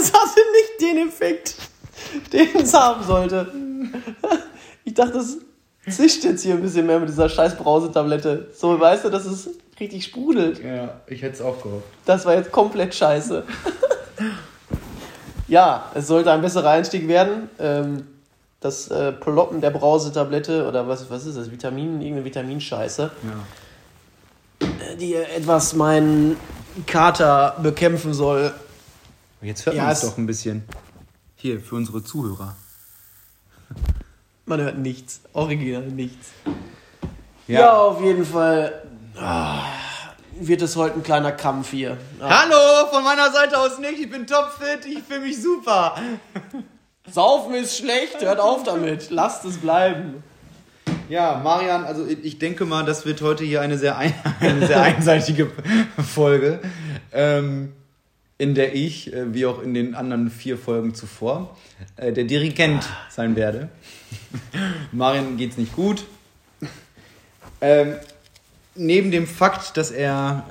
das hatte nicht den Effekt, den es haben sollte. Ich dachte, das zischt jetzt hier ein bisschen mehr mit dieser scheiß Brausetablette. So, weißt du, dass es richtig sprudelt. Ja, ich hätte es auch gehofft. Das war jetzt komplett scheiße. ja, es sollte ein besserer Einstieg werden. Ähm, das äh, Ploppen der Brausetablette oder was, was ist das? Vitamin, irgendeine Vitaminscheiße. Ja. äh, Die etwas meinen Kater bekämpfen soll. Jetzt hört Ja, man es doch ein bisschen. Hier, für unsere Zuhörer. Man hört nichts. Original nichts. Ja, auf jeden Fall ah, wird es heute ein kleiner Kampf hier. Ah, Hallo, von meiner Seite aus nicht. Ich bin topfit. Ich fühle mich super. Saufen ist schlecht, hört auf damit. Lasst es bleiben. Ja, Marian, also ich ich denke mal, das wird heute hier eine sehr, ein, eine sehr einseitige Folge, ähm, in der ich, äh, wie auch in den anderen vier Folgen zuvor, äh, der Dirigent sein werde. Marian geht's nicht gut. Ähm, neben dem Fakt, dass er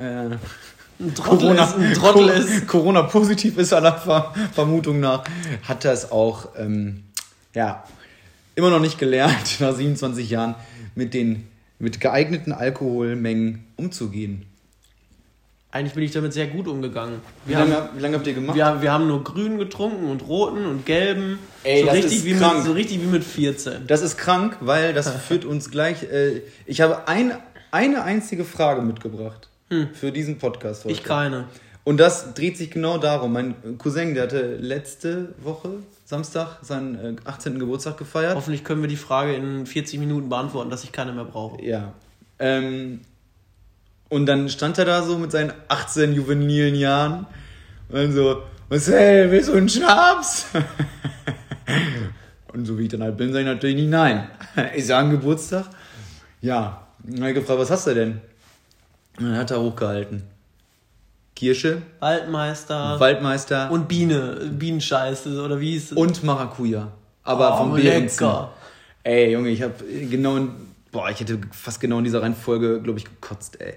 äh, Ein Trottel ist, ein Trottel ist. Corona positiv ist aller Ver Vermutung nach, hat er es auch ähm, ja, immer noch nicht gelernt, nach 27 Jahren mit den mit geeigneten Alkoholmengen umzugehen. Eigentlich bin ich damit sehr gut umgegangen. Wie lange, haben, wie lange habt ihr gemacht? wir, wir haben nur grün getrunken und roten und gelben. Ey, so, das richtig ist wie mit, krank. so richtig wie mit 14. Das ist krank, weil das führt uns gleich. Äh, ich habe ein, eine einzige Frage mitgebracht für diesen Podcast heute. Hm. Ich keine. Und das dreht sich genau darum. Mein Cousin, der hatte letzte Woche, Samstag, seinen äh, 18. Geburtstag gefeiert. Hoffentlich können wir die Frage in 40 Minuten beantworten, dass ich keine mehr brauche. Ja. Ähm, und dann stand er da so mit seinen 18 juvenilen Jahren und so, Marcel, willst du einen Schnaps? und so wie ich dann halt bin, sage ich natürlich nicht nein. Ist ja ein Geburtstag. Ja. Und dann gefragt, was hast du denn? Und dann hat er hochgehalten. Kirsche, Waldmeister Waldmeister und, und Biene, Bienenscheiße oder wie hieß es? Maracuja. Aber Oh, vom lecker. Ey, Junge, ich habe genau boah, ich hätte fast genau in dieser Reihenfolge, glaube ich, gekotzt, ey.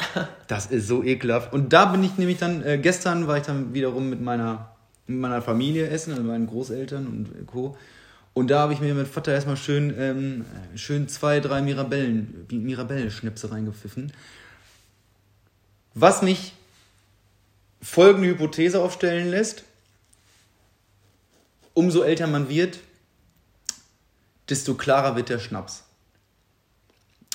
Das ist so ekelhaft. Und da bin ich nämlich dann, äh, gestern war ich dann wiederum mit meiner, mit meiner Familie essen, also meinen Großeltern und Co. Und da habe ich mir mit Vater erstmal schön, ähm, schön zwei, drei Mirabellen, Mirabellen-Schnäpse reingepfiffen. Was mich folgende Hypothese aufstellen lässt. Umso älter man wird, desto klarer wird der Schnaps.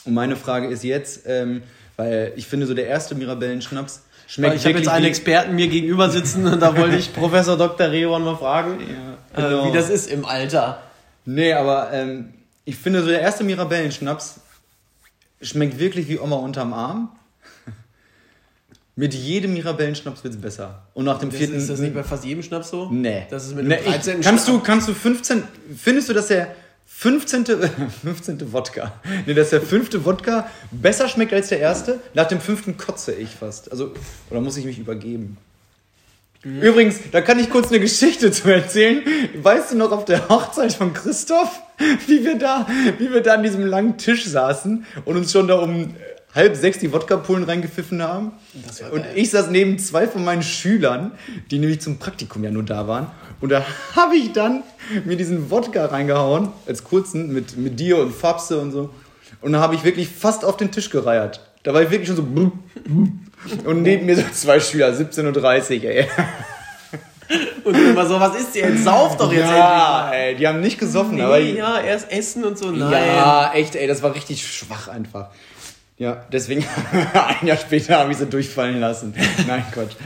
Und meine Frage ist jetzt, ähm, weil ich finde, so der erste Mirabellen-Schnaps schmeckt ich habe jetzt einen Experten mir gegenüber sitzen und da wollte ich Professor Dr. Rehorn mal fragen, Ja, genau. äh, wie das ist im Alter. Nee, aber ähm, ich finde, so der erste Mirabellen-Schnaps schmeckt wirklich wie Oma unterm Arm. Mit jedem Mirabellen-Schnaps wird es besser. Und nach dem Das vierten. ist das nicht bei fast jedem Schnaps so? Nee. Das ist mit dem nee, 13. ich, kannst, du, kannst du 15. Findest du, dass der 15. 15. Wodka. Nee, dass der fünfte Wodka besser schmeckt als der erste? Nach dem fünften kotze ich fast. Also, oder muss ich mich übergeben? Übrigens, da kann ich kurz eine Geschichte zu erzählen. Weißt du noch auf der Hochzeit von Christoph, wie wir da, wie wir da an diesem langen Tisch saßen und uns schon da um halb sechs die Wodka-Pullen reingepfiffen haben? Und ich saß neben zwei von meinen Schülern, die nämlich zum Praktikum ja nur da waren. Und da habe ich dann mir diesen Wodka reingehauen, als kurzen, mit, mit dir und Fabse und so. Und da habe ich wirklich fast auf den Tisch gereiert. Da war ich wirklich schon so. Und neben mir so zwei Schüler, 17 und 30, ey. Und immer so, was ist jetzt? Sauf doch jetzt Ja, ey, die haben nicht gesoffen, endlich aber. Nee, ja, erst essen und so. Nein. Ja, echt, ey, das war richtig schwach einfach. Ja, deswegen ein Jahr später habe ich sie durchfallen lassen. Nein, Gott.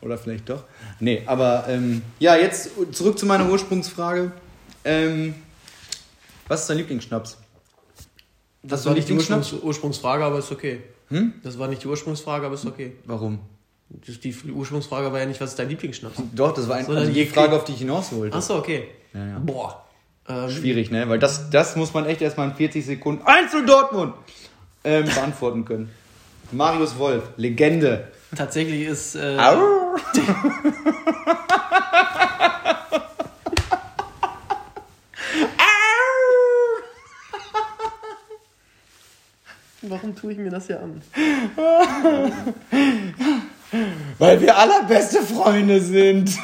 Oder vielleicht doch. Nee, aber ähm, ja, jetzt zurück zu meiner Ursprungsfrage. Ähm, was ist dein Lieblingsschnaps? Das war nicht die? Ursprungs Ursprungsfrage, aber ist okay. Hm? Das war nicht die Ursprungsfrage, aber ist okay. Warum? Die Ursprungsfrage war ja nicht, was ist dein Lieblingsschnaps? Doch, das war ein, also die Frage, auf die ich hinaus wollte. Achso, okay. Ja, ja. Boah. Ähm, Schwierig, ne? Weil das, das muss man echt erstmal in 40 Sekunden einzeln Dortmund ähm, beantworten können. Marius Wolf, Legende. Tatsächlich ist. Äh, Au. warum tue ich mir das hier an? Weil wir allerbeste Freunde sind.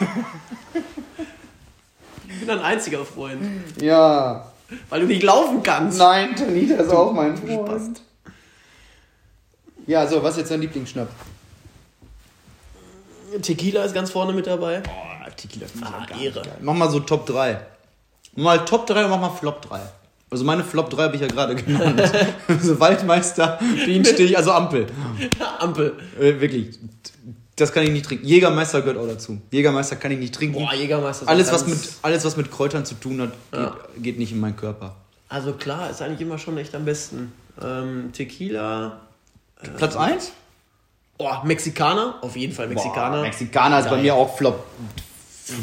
bin ein einziger Freund. Ja. Weil du nicht laufen kannst. Nein, Tanita ist auch mein Freund. Ja, so, was ist jetzt dein Lieblingsschnapp? Tequila ist ganz vorne mit dabei. Boah, Tequila finde Ah, auch gar Ehre. geil. Mach mal so Top 3. Mach mal Top 3 und mach mal Flop 3. Also meine Flop 3 habe ich ja gerade genannt. also Waldmeister, Bienenstich, also Ampel. Ampel. Äh, wirklich. Das kann ich nicht trinken. Jägermeister gehört auch dazu. Jägermeister kann ich nicht trinken. Boah, Jägermeister. ist alles, was mit, alles, was mit Kräutern zu tun hat, geht, Ja. geht nicht in meinen Körper. Also klar, ist eigentlich immer schon echt am besten. Ähm, Tequila. Platz 1? Oh, Mexikaner. Auf jeden Fall Mexikaner. Mexikaner ist bei Geil. mir auch Flop.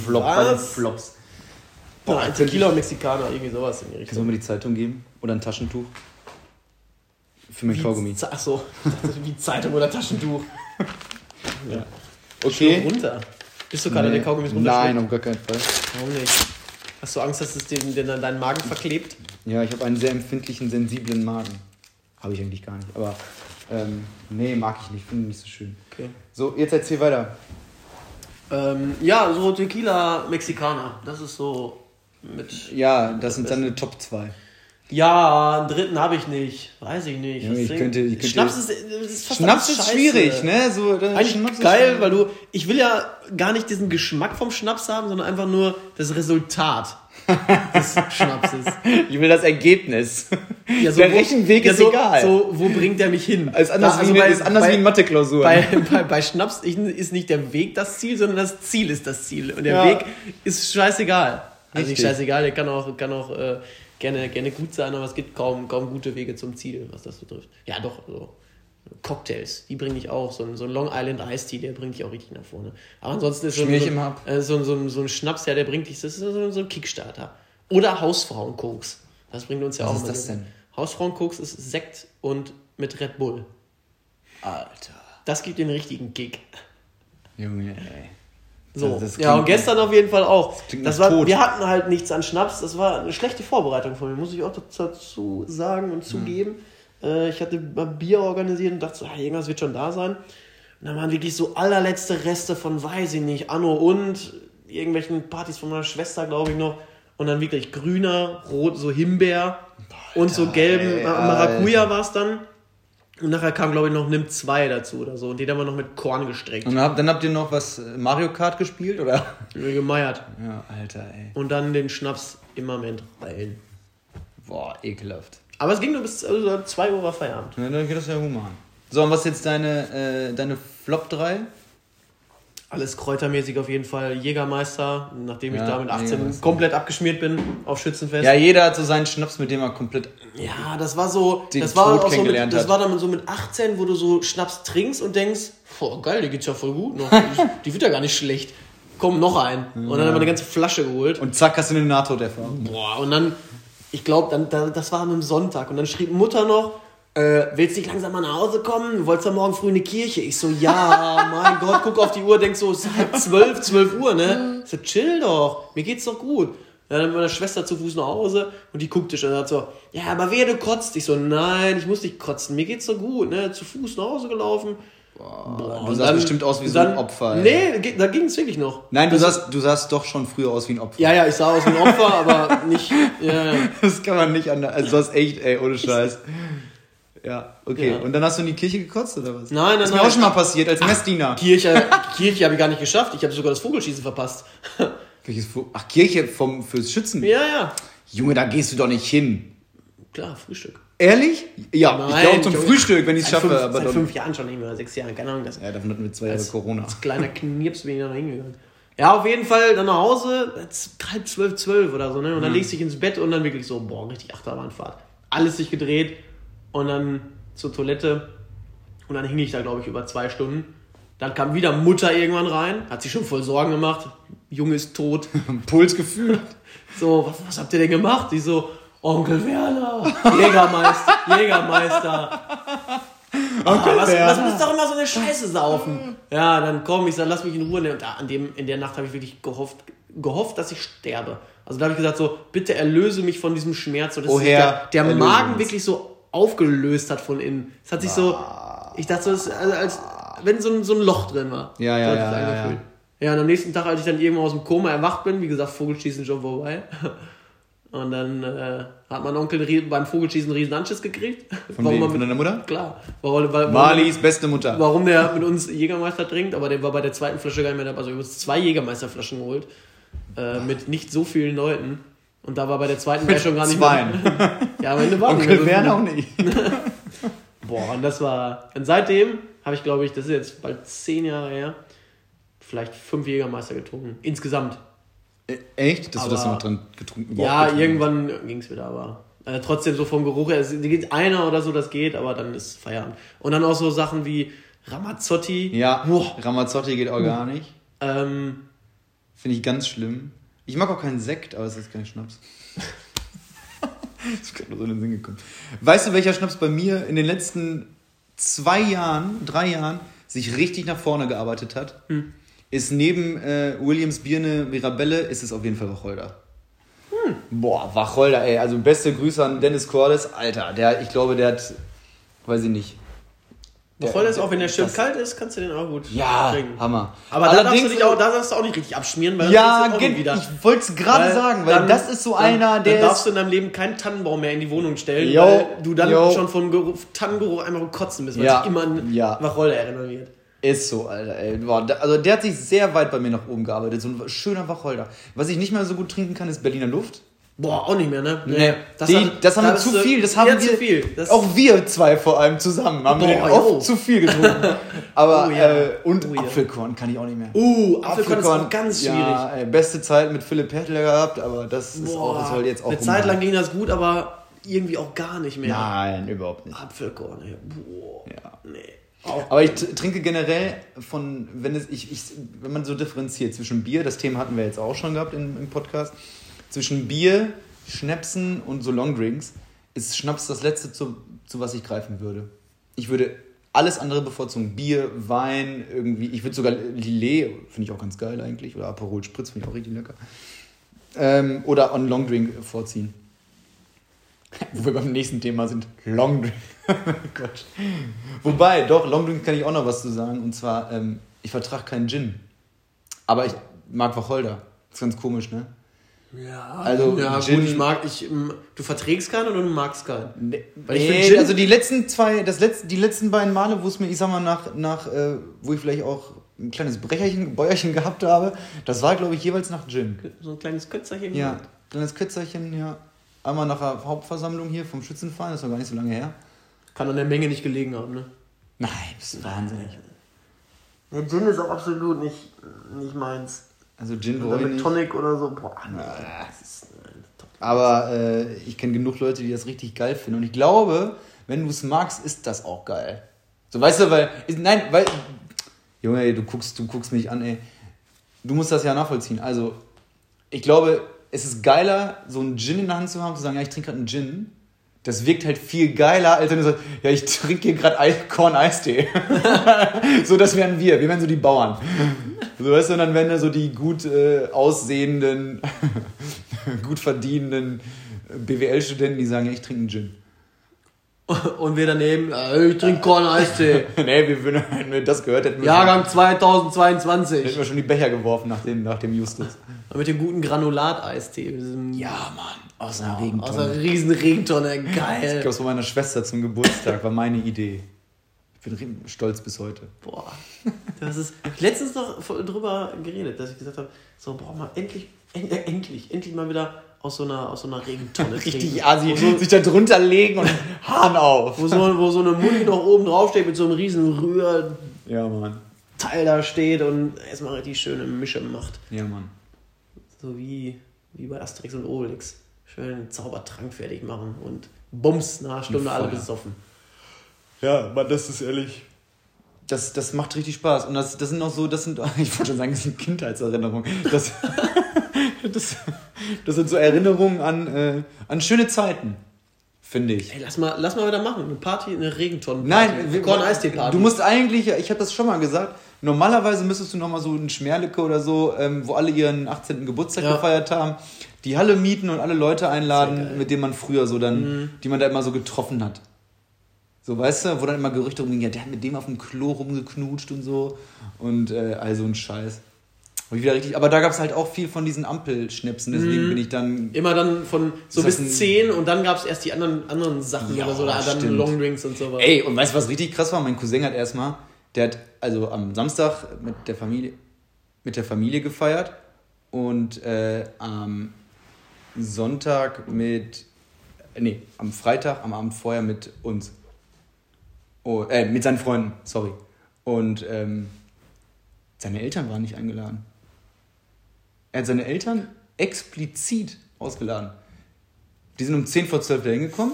Flop bei den Was? Flops. Boah, Boah, Tequila und Mexikaner, irgendwie sowas in die Kannst Richtung. du mir die Zeitung geben? Oder ein Taschentuch? Für mein Kaugummi. Ze- Ach so, ich dachte, wie Zeitung oder Taschentuch. Ja. Okay. Runter. Bist du gerade Nee. der Kaugummi Nein, auf gar keinen Fall. Warum nicht? Hast du Angst, dass es den, den deinen Magen verklebt? Ja, ich habe einen sehr empfindlichen, sensiblen Magen. Habe ich eigentlich gar nicht. Aber ähm, nee, mag ich nicht. Finde ich nicht so schön. Okay. So, jetzt erzähl weiter. Ähm, ja, so Tequila Mexikaner. Das ist so mit. Ja, das sind deine Top 2. Ja, einen dritten habe ich nicht. Weiß ich nicht. Ja, ich könnte- ich könnte- Schnaps ist, ist fast Schnaps ist schwierig, ne? So, Eigentlich Schnaps geil, weil du. Ich will ja gar nicht diesen Geschmack vom Schnaps haben, sondern einfach nur das Resultat des Schnapses. Ich will das Ergebnis. Ja, so Der wo- Rechenweg ja, ist so, egal. So, wo bringt der mich hin? ist anders, Da- also wie, bei- ist anders bei- wie in Mathe-Klausur. Bei, bei, bei Schnaps ist nicht der Weg das Ziel, sondern das Ziel ist das Ziel. Und der Ja. Weg ist scheißegal. Also nicht scheißegal, der kann auch, kann auch äh, gerne, gerne gut sein, aber es gibt kaum, kaum gute Wege zum Ziel, was das betrifft. Ja, doch, so. Cocktails, die bringe ich auch. So ein, so ein Long Island Ice Tea, der bringt dich auch richtig nach vorne. Aber ansonsten ist so, ein- so, äh, so, ein- so, ein- so ein Schnaps, ja, der bringt dich, das ist so, so ein Kickstarter. Oder Hausfrauen-Koks. Das bringt uns ja Was auch ist immer das denn? Hausfrauen-Koks ist Sekt und mit Red Bull. Alter. Das gibt den richtigen Kick. Junge, ey. So. Also das ja, und gestern auf jeden Fall auch. Das nach war, wir hatten halt nichts an Schnaps. Das war eine schlechte Vorbereitung von mir, muss ich auch dazu sagen und zugeben. Äh, ich hatte mal Bier organisiert und dachte so, ja, irgendwas wird schon da sein. Und dann waren wirklich so allerletzte Reste von, weiß ich nicht, Anno und irgendwelchen Partys von meiner Schwester, glaube ich noch. Und dann wirklich grüner, rot, so Himbeer und so gelben ey, Maracuja Alter. war es dann. Und nachher kam, glaube ich, noch Nimm 2 dazu oder so. Und den haben wir noch mit Korn gestreckt. Und dann habt, dann habt ihr noch was äh, Mario Kart gespielt, oder? Gemeiert. Ja, Alter, ey. Und dann den Schnaps im Moment rein. Boah, ekelhaft. Aber es ging nur bis also 2 Uhr war Feierabend. Ja, dann geht das ja human. So, und was ist jetzt deine, äh, deine Flop 3? Alles kräutermäßig auf jeden Fall. Jägermeister, nachdem ich Ja, da mit 18 Jägermeister. komplett abgeschmiert bin auf Schützenfest. Ja, jeder hat so seinen Schnaps, mit dem er komplett. Ja, das war so, Den das war Tod auch so mit, kennengelernt das hat. war dann so mit 18, wo du so Schnaps trinkst und denkst, boah, geil, die geht's ja voll gut noch. Die, die wird ja gar nicht schlecht. Komm, noch ein. Und dann haben wir eine ganze Flasche geholt. Und zack, hast du eine Nahtoderfahrung. Boah, und dann, ich glaube, dann, dann, das war einem Sonntag. Und dann schrieb Mutter noch, äh, willst du nicht langsam mal nach Hause kommen? Du wolltest ja morgen früh in die Kirche. Ich so, ja, mein Gott, guck auf die Uhr, denk so, es ist halb zwölf, zwölf Uhr, ne? Ich so, chill doch, mir geht's doch gut. Ja, dann mit meiner Schwester zu Fuß nach Hause und die guckte schon und hat so, ja, aber wer du kotzt? Ich so, nein, ich muss nicht kotzen, mir geht's doch gut, ne? Zu Fuß nach Hause gelaufen. Boah, du sahst bestimmt aus wie so ein Opfer, ey. Nee, da ging's wirklich noch. Nein, du Das- sahst, du sahst doch schon früher aus wie ein Opfer. Ja, ja, ich sah aus wie ein Opfer, aber nicht, ja, ja. Das kann man nicht anders. Also, du hast echt, ey, ohne Scheiß. Ja, okay. Ja. Und dann hast du in die Kirche gekotzt, oder was? Nein, nein, Das ist mir auch schon mal passiert, als Messdiener. Kirche, Kirche habe ich gar nicht geschafft. Ich habe sogar das Vogelschießen verpasst. Welches Ach, Kirche vom, fürs Schützen? ja, ja. Junge, da gehst du doch nicht hin. Klar, Frühstück. Ehrlich? Ja, ich gehe auch zum. Frühstück, wenn ich es schaffe. fünf, aber seit dann, fünf Jahren schon nicht mehr, sechs Jahren, keine Ahnung. Das ja, davon hatten wir zwei Jahre als, Corona. als kleiner Knirps bin ich da noch hingegangen. Ja, auf jeden Fall dann nach Hause, halb zwölf, zwölf oder so, ne? Mhm. Und dann legst du dich ins Bett und dann wirklich so, boah, richtig Achterbahnfahrt. Alles sich gedreht und dann zur Toilette und dann hing ich da, glaube ich, über zwei Stunden. Dann kam wieder Mutter irgendwann rein, hat sich schon voll Sorgen gemacht. Junge ist tot. Pulsgefühl. So, was, was habt ihr denn gemacht? Die so, Onkel Werner, Jägermeister, Jägermeister. Onkel was, Werner. was muss doch immer so eine Scheiße saufen? Ja, dann komm, ich sag, lass mich in Ruhe. Und an dem, in der Nacht habe ich wirklich gehofft, gehofft, dass ich sterbe. Also da habe ich gesagt, so, bitte erlöse mich von diesem Schmerz. So, dass Oh Herr, der, der Magen uns. wirklich so aufgelöst hat von innen. Es hat sich so, ich dachte so, also, als wenn so ein, so ein Loch drin war. Ja, ja, ja, ja, angefühlt. Ja, und am nächsten Tag, als ich dann irgendwann aus dem Koma erwacht bin, wie gesagt, Vogelschießen schon vorbei. Und dann äh, hat mein Onkel beim Vogelschießen einen riesen Anschiss gekriegt. Von, wem? Von deiner Mutter? Klar. Warum, weil, Marlies beste Mutter. Warum der mit uns Jägermeister trinkt, aber der war bei der zweiten Flasche gar nicht mehr dabei. Also wir haben uns zwei Jägermeisterflaschen geholt. Äh, mit nicht so vielen Leuten. Und da war bei der zweiten mit schon gar nicht zwei. mehr. ja, am Ende war Onkel Werner auch nicht. Boah, und das war. Und seitdem habe ich, glaube ich, das ist jetzt bald zehn Jahre her, vielleicht fünf Jägermeister getrunken. Insgesamt. Äh, echt? Dass aber, du das noch dran getrunken Ja, getrunken irgendwann ging es wieder, aber äh, trotzdem so vom Geruch her, es geht einer oder so, das geht, aber dann ist Feierabend. Und dann auch so Sachen wie Ramazzotti. Ja, Boah. Ramazzotti geht auch gar nicht. Ähm, Finde ich ganz schlimm. Ich mag auch keinen Sekt, aber es ist kein Schnaps. das ist gerade so in den Sinn gekommen. Weißt du, welcher Schnaps bei mir in den letzten zwei Jahren, drei Jahren sich richtig nach vorne gearbeitet hat? Hm ist neben äh, Williams Birne Mirabelle, ist es auf jeden Fall Wacholder. Hm. Boah, Wacholder, ey. Also beste Grüße an Dennis Cordes. Alter, der, ich glaube, der hat, weiß ich nicht. Wacholder ist auch, wenn der schön kalt ist, kannst du den auch gut ja, trinken. Hammer. Aber da darfst, du dich auch, da darfst du auch nicht richtig abschmieren, weil ja, geht, wieder. ich wollte es gerade sagen, weil dann, das ist so dann, einer, der Dann darfst du in deinem Leben keinen Tannenbaum mehr in die Wohnung stellen, yo, weil du dann yo. schon von Geruch, Tannengeruch einmal kotzen bist, weil ja, sich immer an ja. Wacholder erinnern wird. Ist so, Alter, ey. Boah, also der hat sich sehr weit bei mir nach oben gearbeitet. So ein schöner Wacholder. Was ich nicht mehr so gut trinken kann, ist Berliner Luft. Boah, auch nicht mehr, ne? Nee. Das, Die, hat, das haben wir zu viel. Das haben wir, zu viel. Das auch wir zwei vor allem zusammen haben Boah, wir oft oh. zu viel getrunken. Aber, oh, ja. äh, und oh, ja. Apfelkorn kann ich auch nicht mehr. Uh, Apfelkorn, Apfelkorn ist ganz schwierig. Ja, ey, beste Zeit mit Philipp Hertler gehabt, aber das ist Boah, auch, das soll jetzt auch Eine Zeit lang ging das gut, aber irgendwie auch gar nicht mehr. Nein, überhaupt nicht. Apfelkorn, ey. Boah. Ja. Nee. Aber ich trinke generell von, wenn es, ich, ich, wenn man so differenziert zwischen Bier, das Thema hatten wir jetzt auch schon gehabt im, im Podcast, zwischen Bier, Schnäpsen und so Longdrinks, ist Schnaps das letzte, zu, zu was ich greifen würde. Ich würde alles andere bevorzugen. Bier, Wein, irgendwie. Ich würde sogar Lillet, finde ich auch ganz geil eigentlich. Oder Aperol Spritz, finde ich auch richtig lecker. Ähm, oder on Longdrink vorziehen. Wo wir beim nächsten Thema sind. Longdrink. Gott. Wobei, doch, Longdrink kann ich auch noch was zu sagen. Und zwar, ähm, ich vertrage keinen Gin. Aber ich mag Wacholder. Das ist ganz komisch, ne? Ja, also ja, Gin, gut, ich mag, ich, du verträgst keinen oder du magst keinen? Nee, nee also die letzten zwei, das letzte, die letzten beiden Male, wo es mir, ich sag mal, nach, nach äh, wo ich vielleicht auch ein kleines Brecherchen, Bäuerchen gehabt habe, das war, glaube ich, jeweils nach Gin. So ein kleines Kötzerchen? Ja, kleines Kötzerchen, ja. Einmal nach der Hauptversammlung hier vom Schützenverein, das war gar nicht so lange her. Kann an der Menge nicht gelegen haben, ne? Nein, das ist wahnsinnig. Der Gin ist auch absolut nicht, nicht meins. Also Gin oder mit Tonic oder so, boah, nee. Ist, Aber äh, ich kenne genug Leute, die das richtig geil finden. Und ich glaube, wenn du es magst, ist das auch geil. So, weißt du, weil. Nein, weil. Junge, ey, du guckst, du guckst mich an, ey. Du musst das ja nachvollziehen. Also, ich glaube, es ist geiler, so einen Gin in der Hand zu haben, zu sagen, ja, ich trinke gerade einen Gin. Das wirkt halt viel geiler, als wenn du sagst, ja, ich trinke hier gerade Korn-Eistee. so, das wären wir. Wir wären so die Bauern. So, weißt du, und dann wären da so die gut äh, aussehenden, gut verdienenden BWL-Studenten, die sagen, ja, ich trinke einen Gin. Und wir daneben, äh, ich trinke Korn-Eistee. nee, wir, wenn wir das gehört hätten wir Jahrgang 2022. Hätten wir schon die Becher geworfen nach dem, nach dem Justus. Mit dem guten Granulat-Eistee. Ja, Mann. Aus einer Regentonne. Aus einer riesen Regentonne, geil. Ich glaube, von meiner Schwester zum Geburtstag war meine Idee. Ich bin stolz bis heute. Boah. Das ist letztens noch drüber geredet, dass ich gesagt habe, so, boah, mal endlich, endlich, endlich mal wieder aus so einer, aus so einer Regentonne Richtig assi, so, sich da drunter legen und Hahn auf. Wo so, wo so eine Mundi noch oben drauf steht mit so einem riesen Rühr... Ja, Mann. Teil da steht und erstmal richtig schöne Mische macht. Ja, Mann. So wie, wie bei Asterix und Obelix. Schön einen Zaubertrank fertig machen und bums, nach einer Stunde alle besoffen. Ja, Mann, das ist ehrlich. Das, das macht richtig Spaß. Und das, das sind auch so, das sind, ich wollte schon sagen, das sind Kindheitserinnerungen. Das, das, das sind so Erinnerungen an, äh, an schöne Zeiten, finde ich. Ey, lass mal, lass mal wieder machen. Eine Party, eine Regentonne. Nein, Korn Eistee Party. Du musst eigentlich, ich habe das schon mal gesagt, normalerweise müsstest du noch mal so einen Schmerlicke oder so, ähm, wo alle ihren 18. Geburtstag ja. gefeiert haben, die Halle mieten und alle Leute einladen, mit denen man früher so dann, mhm. die man da immer so getroffen hat. So, weißt du, wo dann immer Gerüchte rumgingen, ja, der hat mit dem auf dem Klo rumgeknutscht und so. Und äh, all so ein Scheiß. Ich wieder richtig, aber da gab es halt auch viel von diesen Ampelschnipsen, deswegen Mhm. bin ich dann. Immer dann von so bis ein- 10 und dann gab es erst die anderen, anderen Sachen Ja, oder so, oder dann. Longdrinks und sowas. Ey, und weißt du, was richtig krass war? Mein Cousin hat erstmal, der hat also am Samstag mit der Familie, mit der Familie gefeiert und äh, am Sonntag mit, nee, am Freitag, am Abend vorher mit uns. Oh, äh, mit seinen Freunden, sorry. Und ähm, seine Eltern waren nicht eingeladen. Er hat seine Eltern explizit ausgeladen. Die sind um 10 vor 12 da hingekommen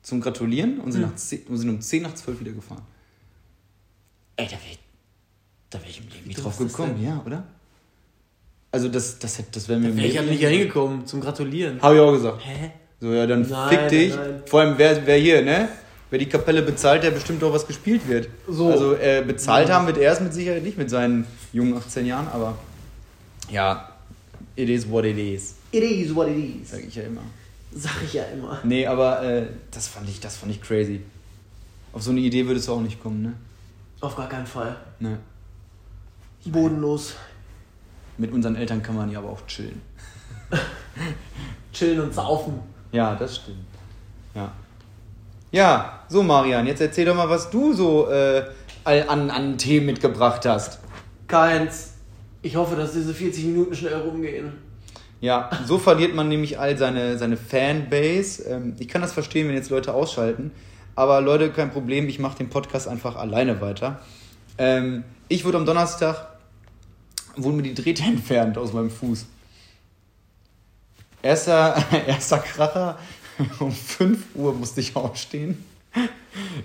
zum Gratulieren und sind, nach 10, und sind um 10 nach 12 wieder gefahren. Ey, da wäre ich, da wär ich im Leben nicht drauf gekommen, ja, oder? Also das, das, hätte- das wäre mir im Wäre ich ja Leben nicht hingekommen zum Gratulieren. Habe ich auch gesagt. Hä? So, ja, dann Nein, fick dich. nein. Vor allem, wer, wer hier, ne? Wer die Kapelle bezahlt, der bestimmt auch was gespielt wird. So. Also äh, bezahlt haben wird er es mit Sicherheit nicht mit seinen jungen 18 Jahren, aber ja, it is what it is, It is what it is. sage ich ja immer. Sag ich ja immer. Nee, aber äh, das fand ich, das fand ich crazy. Auf so eine Idee würdest du auch nicht kommen, ne? Auf gar keinen Fall. Ne. Bodenlos. Mit unseren Eltern kann man ja aber auch chillen. Chillen und saufen. Ja, das stimmt. Ja. Ja, so Marian, jetzt erzähl doch mal, was du so äh, an, an Themen mitgebracht hast. Keins. Ich hoffe, dass diese 40 Minuten schnell rumgehen. Ja, so verliert man nämlich all seine, seine Fanbase. Ähm, ich kann das verstehen, wenn jetzt Leute ausschalten. Aber Leute, kein Problem, ich mache den Podcast einfach alleine weiter. Ähm, ich wurde am Donnerstag, wurden mir die Drähte entfernt aus meinem Fuß. Erster, erster Kracher, um 5 Uhr musste ich aufstehen.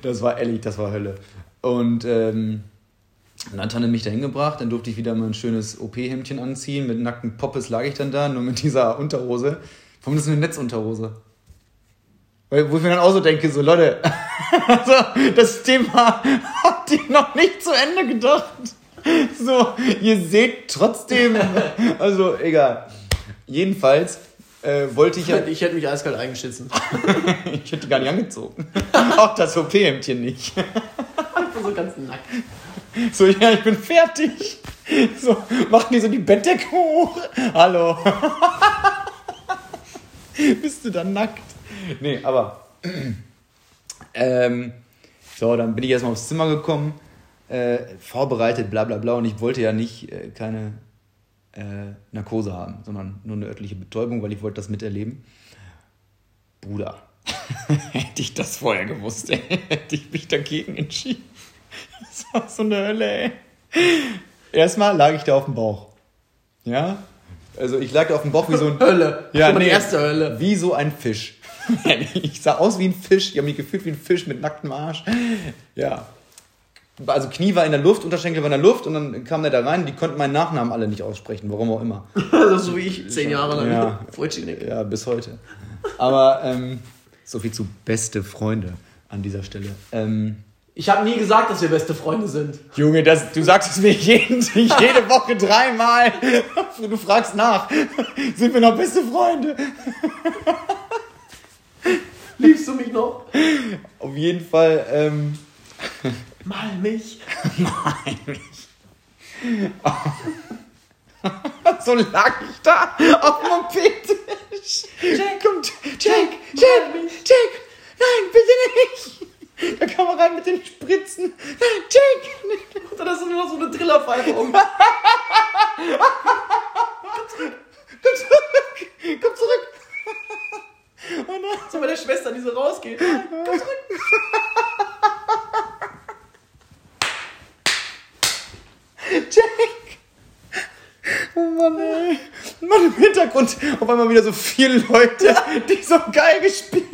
Das war ehrlich, das war Hölle. Und ähm, dann hat Tanne mich da hingebracht, dann durfte ich wieder mal ein schönes OP-Hemdchen anziehen. Mit nackten Poppes lag ich dann da, nur mit dieser Unterhose. Warum ist das eine Netzunterhose? Weil, wo ich mir dann auch so denke, so Leute, also, das Thema habt ihr noch nicht zu Ende gedacht. So, ihr seht trotzdem, also egal. Jedenfalls äh, wollte ich ja, Ich hätte mich eiskalt eingeschissen. ich hätte die gar nicht angezogen. Auch das OP-Hemdchen nicht. Ich bin so ganz nackt. So, ja, ich bin fertig. So, machen die so die Bettdecke hoch. Hallo. Bist du dann nackt? Nee, aber. ähm, so, dann bin ich erstmal aufs Zimmer gekommen, äh, vorbereitet, bla bla bla. Und ich wollte ja nicht äh, keine äh, Narkose haben, sondern nur eine örtliche Betäubung, weil ich wollte das miterleben. Bruder, hätte ich das vorher gewusst, ey, hätte ich mich dagegen entschieden. Das war so eine Hölle, ey. Erstmal lag ich da auf dem Bauch. Ja? Also ich lag da auf dem Bauch wie so ein... Hölle. Ja, nee, erste Hölle. Wie so ein Fisch. ich sah aus wie ein Fisch. Ich habe mich gefühlt wie ein Fisch mit nacktem Arsch. Ja. Also Knie war in der Luft, Unterschenkel war in der Luft und dann kam der da rein. Die konnten meinen Nachnamen alle nicht aussprechen, warum auch immer. Also so wie ich zehn Jahre lang. Ja. Ja, bis heute. Aber ähm, so viel zu beste Freunde an dieser Stelle. Ähm, Ich habe nie gesagt, dass wir beste Freunde sind. Junge, das, du sagst es mir jeden, jede Woche dreimal. Du fragst nach. Sind wir noch beste Freunde? Liebst du mich noch? Auf jeden Fall, ähm, Mal mich. so lag ich da auf dem Moped-Tisch. Jack, kommt, Jack, Jack, Jack, nein, bitte nicht. Da kam er rein mit den Spritzen. Nein, Jack. Und dann hast du nur noch so eine Trillerpfeife um. Komm zurück, komm zurück. Und dann, So bei der Schwester, die so rausgeht. Komm zurück. Jack! Oh Mann, ey. Mann, im Einmal wieder so viele Leute, die so geil gespielt.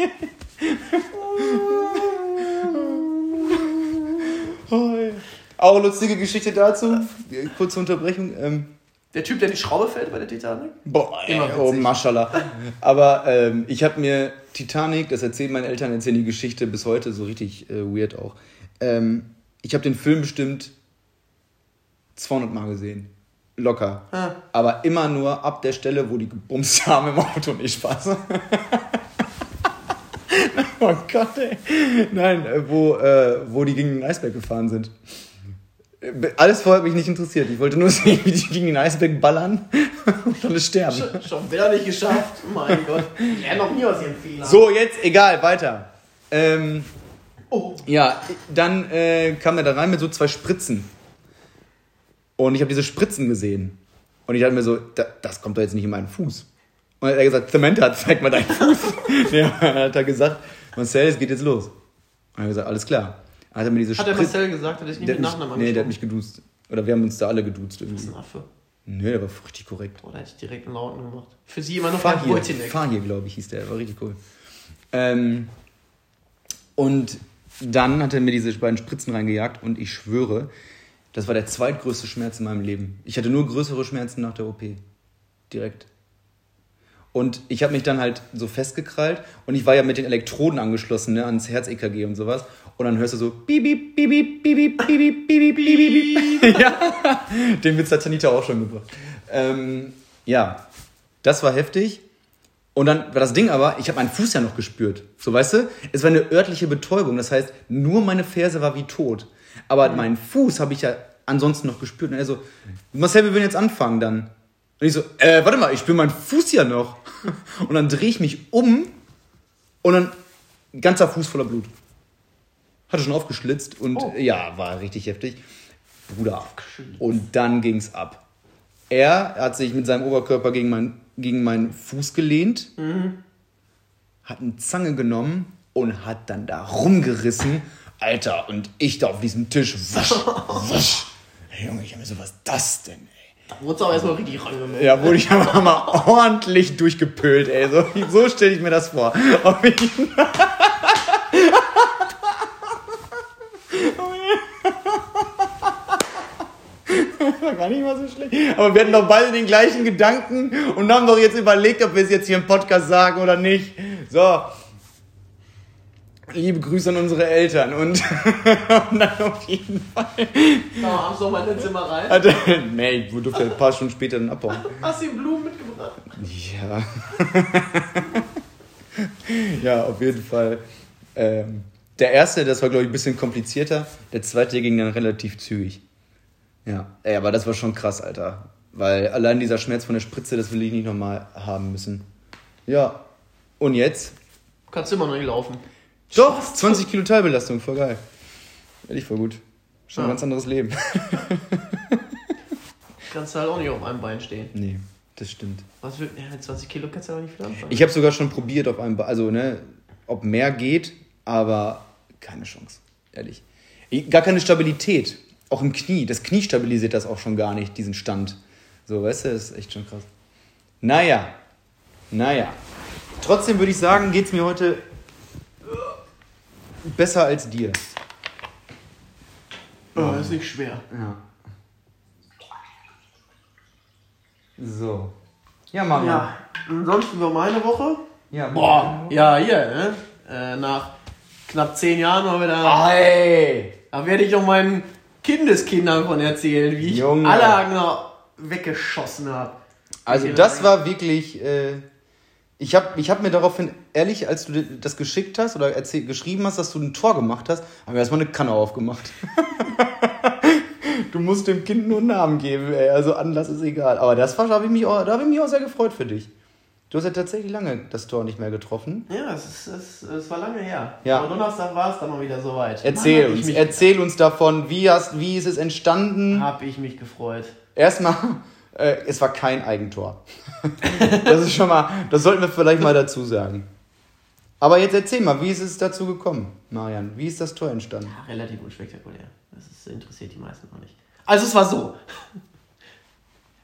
Oh, ey. Auch eine lustige Geschichte dazu. Kurze Unterbrechung. Ähm, Der Typ, der die Schraube fällt bei der Titanic? boah, ey, Immer oh. Maschallah. Aber ähm, ich habe mir Titanic, das erzählen meine Eltern, erzählen die Geschichte bis heute, so richtig äh, weird auch. Ähm, ich habe den Film bestimmt 200 Mal gesehen. Locker. Ah. Aber immer nur ab der Stelle, wo die gebumst haben im Auto. Nicht Spaß. oh Gott, ey. Nein, äh, wo, äh, wo die gegen den Eisberg gefahren sind. Alles vorher hat mich nicht interessiert. Ich wollte nur sehen, wie die gegen den Eisberg ballern und alle sterben. Schon, schon wieder nicht geschafft. Mein Gott. Ich lerne noch nie aus ihren Fehlern. So, jetzt egal, weiter. Ähm, Oh. ja, dann äh, kam er da rein mit so zwei Spritzen. Und ich habe diese Spritzen gesehen. Und ich dachte mir so, da, das kommt doch jetzt nicht in meinen Fuß. Und dann hat er gesagt, Samantha, zeig mal deinen Fuß. ja, dann hat er gesagt, Marcel, es geht jetzt los. Und ich habe gesagt, alles klar. Hat er mir diese Hat der Marcel gesagt, hat er dich nicht der mit hat Nachnamen Nee, der hat mich geduzt. Oder wir haben uns da alle geduzt Das irgendwie. ist ein Affe. Nee, der war richtig korrekt. Boah, da hätte ich direkt einen Lauten gemacht. Für sie immer noch Fahir, Wojciech. Fahir glaube ich, hieß der. Der war richtig cool. Ähm, und dann hat er mir diese beiden Spritzen reingejagt und ich schwöre, das war der zweitgrößte Schmerz in meinem Leben. Ich hatte nur größere Schmerzen nach der OP. Direkt. Und ich habe mich dann halt so festgekrallt und ich war ja mit den Elektroden angeschlossen, ne, ans Herz-EKG und sowas. Und dann hörst du so piep, piep, piep, piep, piep, piep, piep, piep, piep, piep. Ja, den Witz hat Tanita auch schon gebracht. Ähm, ja, das war heftig. Und dann war das Ding aber, ich habe meinen Fuß ja noch gespürt. So, weißt du? Es war eine örtliche Betäubung. Das heißt, nur meine Ferse war wie tot. Aber meinen Fuß habe ich ja ansonsten noch gespürt. Und er so, Marcel, wir würden jetzt anfangen dann. Und ich so, äh, warte mal, ich spüre meinen Fuß ja noch. Und dann drehe ich mich um und dann ganzer Fuß voller Blut. Hatte schon aufgeschlitzt und Oh. ja, war richtig heftig. Bruder. Und dann ging's ab. Er hat sich mit seinem Oberkörper gegen, mein, gegen meinen Fuß gelehnt, hat eine Zange genommen und hat dann da rumgerissen. Alter, und ich da auf diesem Tisch. Wusch, wusch. Hey, Junge, ich hab mir so, was ist das denn, ey? Da wurde es auch erstmal richtig rangenommen. Ja, wurde ich aber mal ordentlich durchgepölt, ey. So, so stelle ich mir das vor. Auf jeden war gar nicht mal so schlecht. Aber wir hatten doch beide den gleichen Gedanken und haben doch jetzt überlegt, ob wir es jetzt hier im Podcast sagen oder nicht. So. Liebe Grüße an unsere Eltern und, und dann auf jeden Fall. Da abends noch mal in dein Zimmer rein. Hat nee, ich durfte ein paar Stunden später dann abhauen. Hast du ihm Blumen mitgebracht? Ja. ja, auf jeden Fall. Ähm, der erste, das war, glaube ich, ein bisschen komplizierter. Der zweite ging dann relativ zügig. Ja, ey, aber das war schon krass, Alter. Weil allein dieser Schmerz von der Spritze, das will ich nicht nochmal haben müssen. Ja. Und jetzt? Kannst du immer noch nicht laufen. Doch, 20 Kilo Teilbelastung, voll geil. Ehrlich, voll gut. Schon ein Ja. ganz anderes Leben. Kannst du halt auch nicht auf einem Bein stehen. nee, das stimmt. Was will, ja, 20 Kilo kannst du aber nicht viel anfangen. Ich habe sogar schon probiert, auf einem, Ba- also ne, ob mehr geht, aber keine Chance, ehrlich. Ich- Gar keine Stabilität, auch im Knie. Das Knie stabilisiert das auch schon gar nicht, diesen Stand. So, weißt du, das ist echt schon krass. Naja, naja. Trotzdem würde ich sagen, geht es mir heute besser als dir. oh, das ist nicht schwer. Ja. So. Ja, Mama. Ja, ansonsten war meine Woche. ja Boah, ja, hier, ne? Äh, nach knapp zehn Jahren mal wieder. Ey! Da werde ich doch meinen Kindeskindern von erzählen, wie ich Junge. alle Agner weggeschossen habe. Also das war wirklich. Äh, ich habe ich hab mir daraufhin, ehrlich, als du das geschickt hast oder erzähl, geschrieben hast, dass du ein Tor gemacht hast, habe ich erstmal eine Kanne aufgemacht. du musst dem Kind nur einen Namen geben, ey. Also Anlass ist egal. Aber das war, da habe ich, mich auch- da hab ich mich auch sehr gefreut für dich. Du hast ja tatsächlich lange das Tor nicht mehr getroffen. Ja, es, ist, es, es war lange her. Ja. Aber Donnerstag war es dann mal wieder soweit. Erzähl Mann, uns, erzähl uns davon, wie, hast, wie ist es entstanden? Hab ich mich gefreut. Erstmal, äh, es war kein Eigentor. das ist schon mal, das sollten wir vielleicht mal dazu sagen. Aber jetzt erzähl mal, wie ist es dazu gekommen, Marian? Wie ist das Tor entstanden? Ja, relativ unspektakulär. Das ist, interessiert die meisten noch nicht. Also es war so.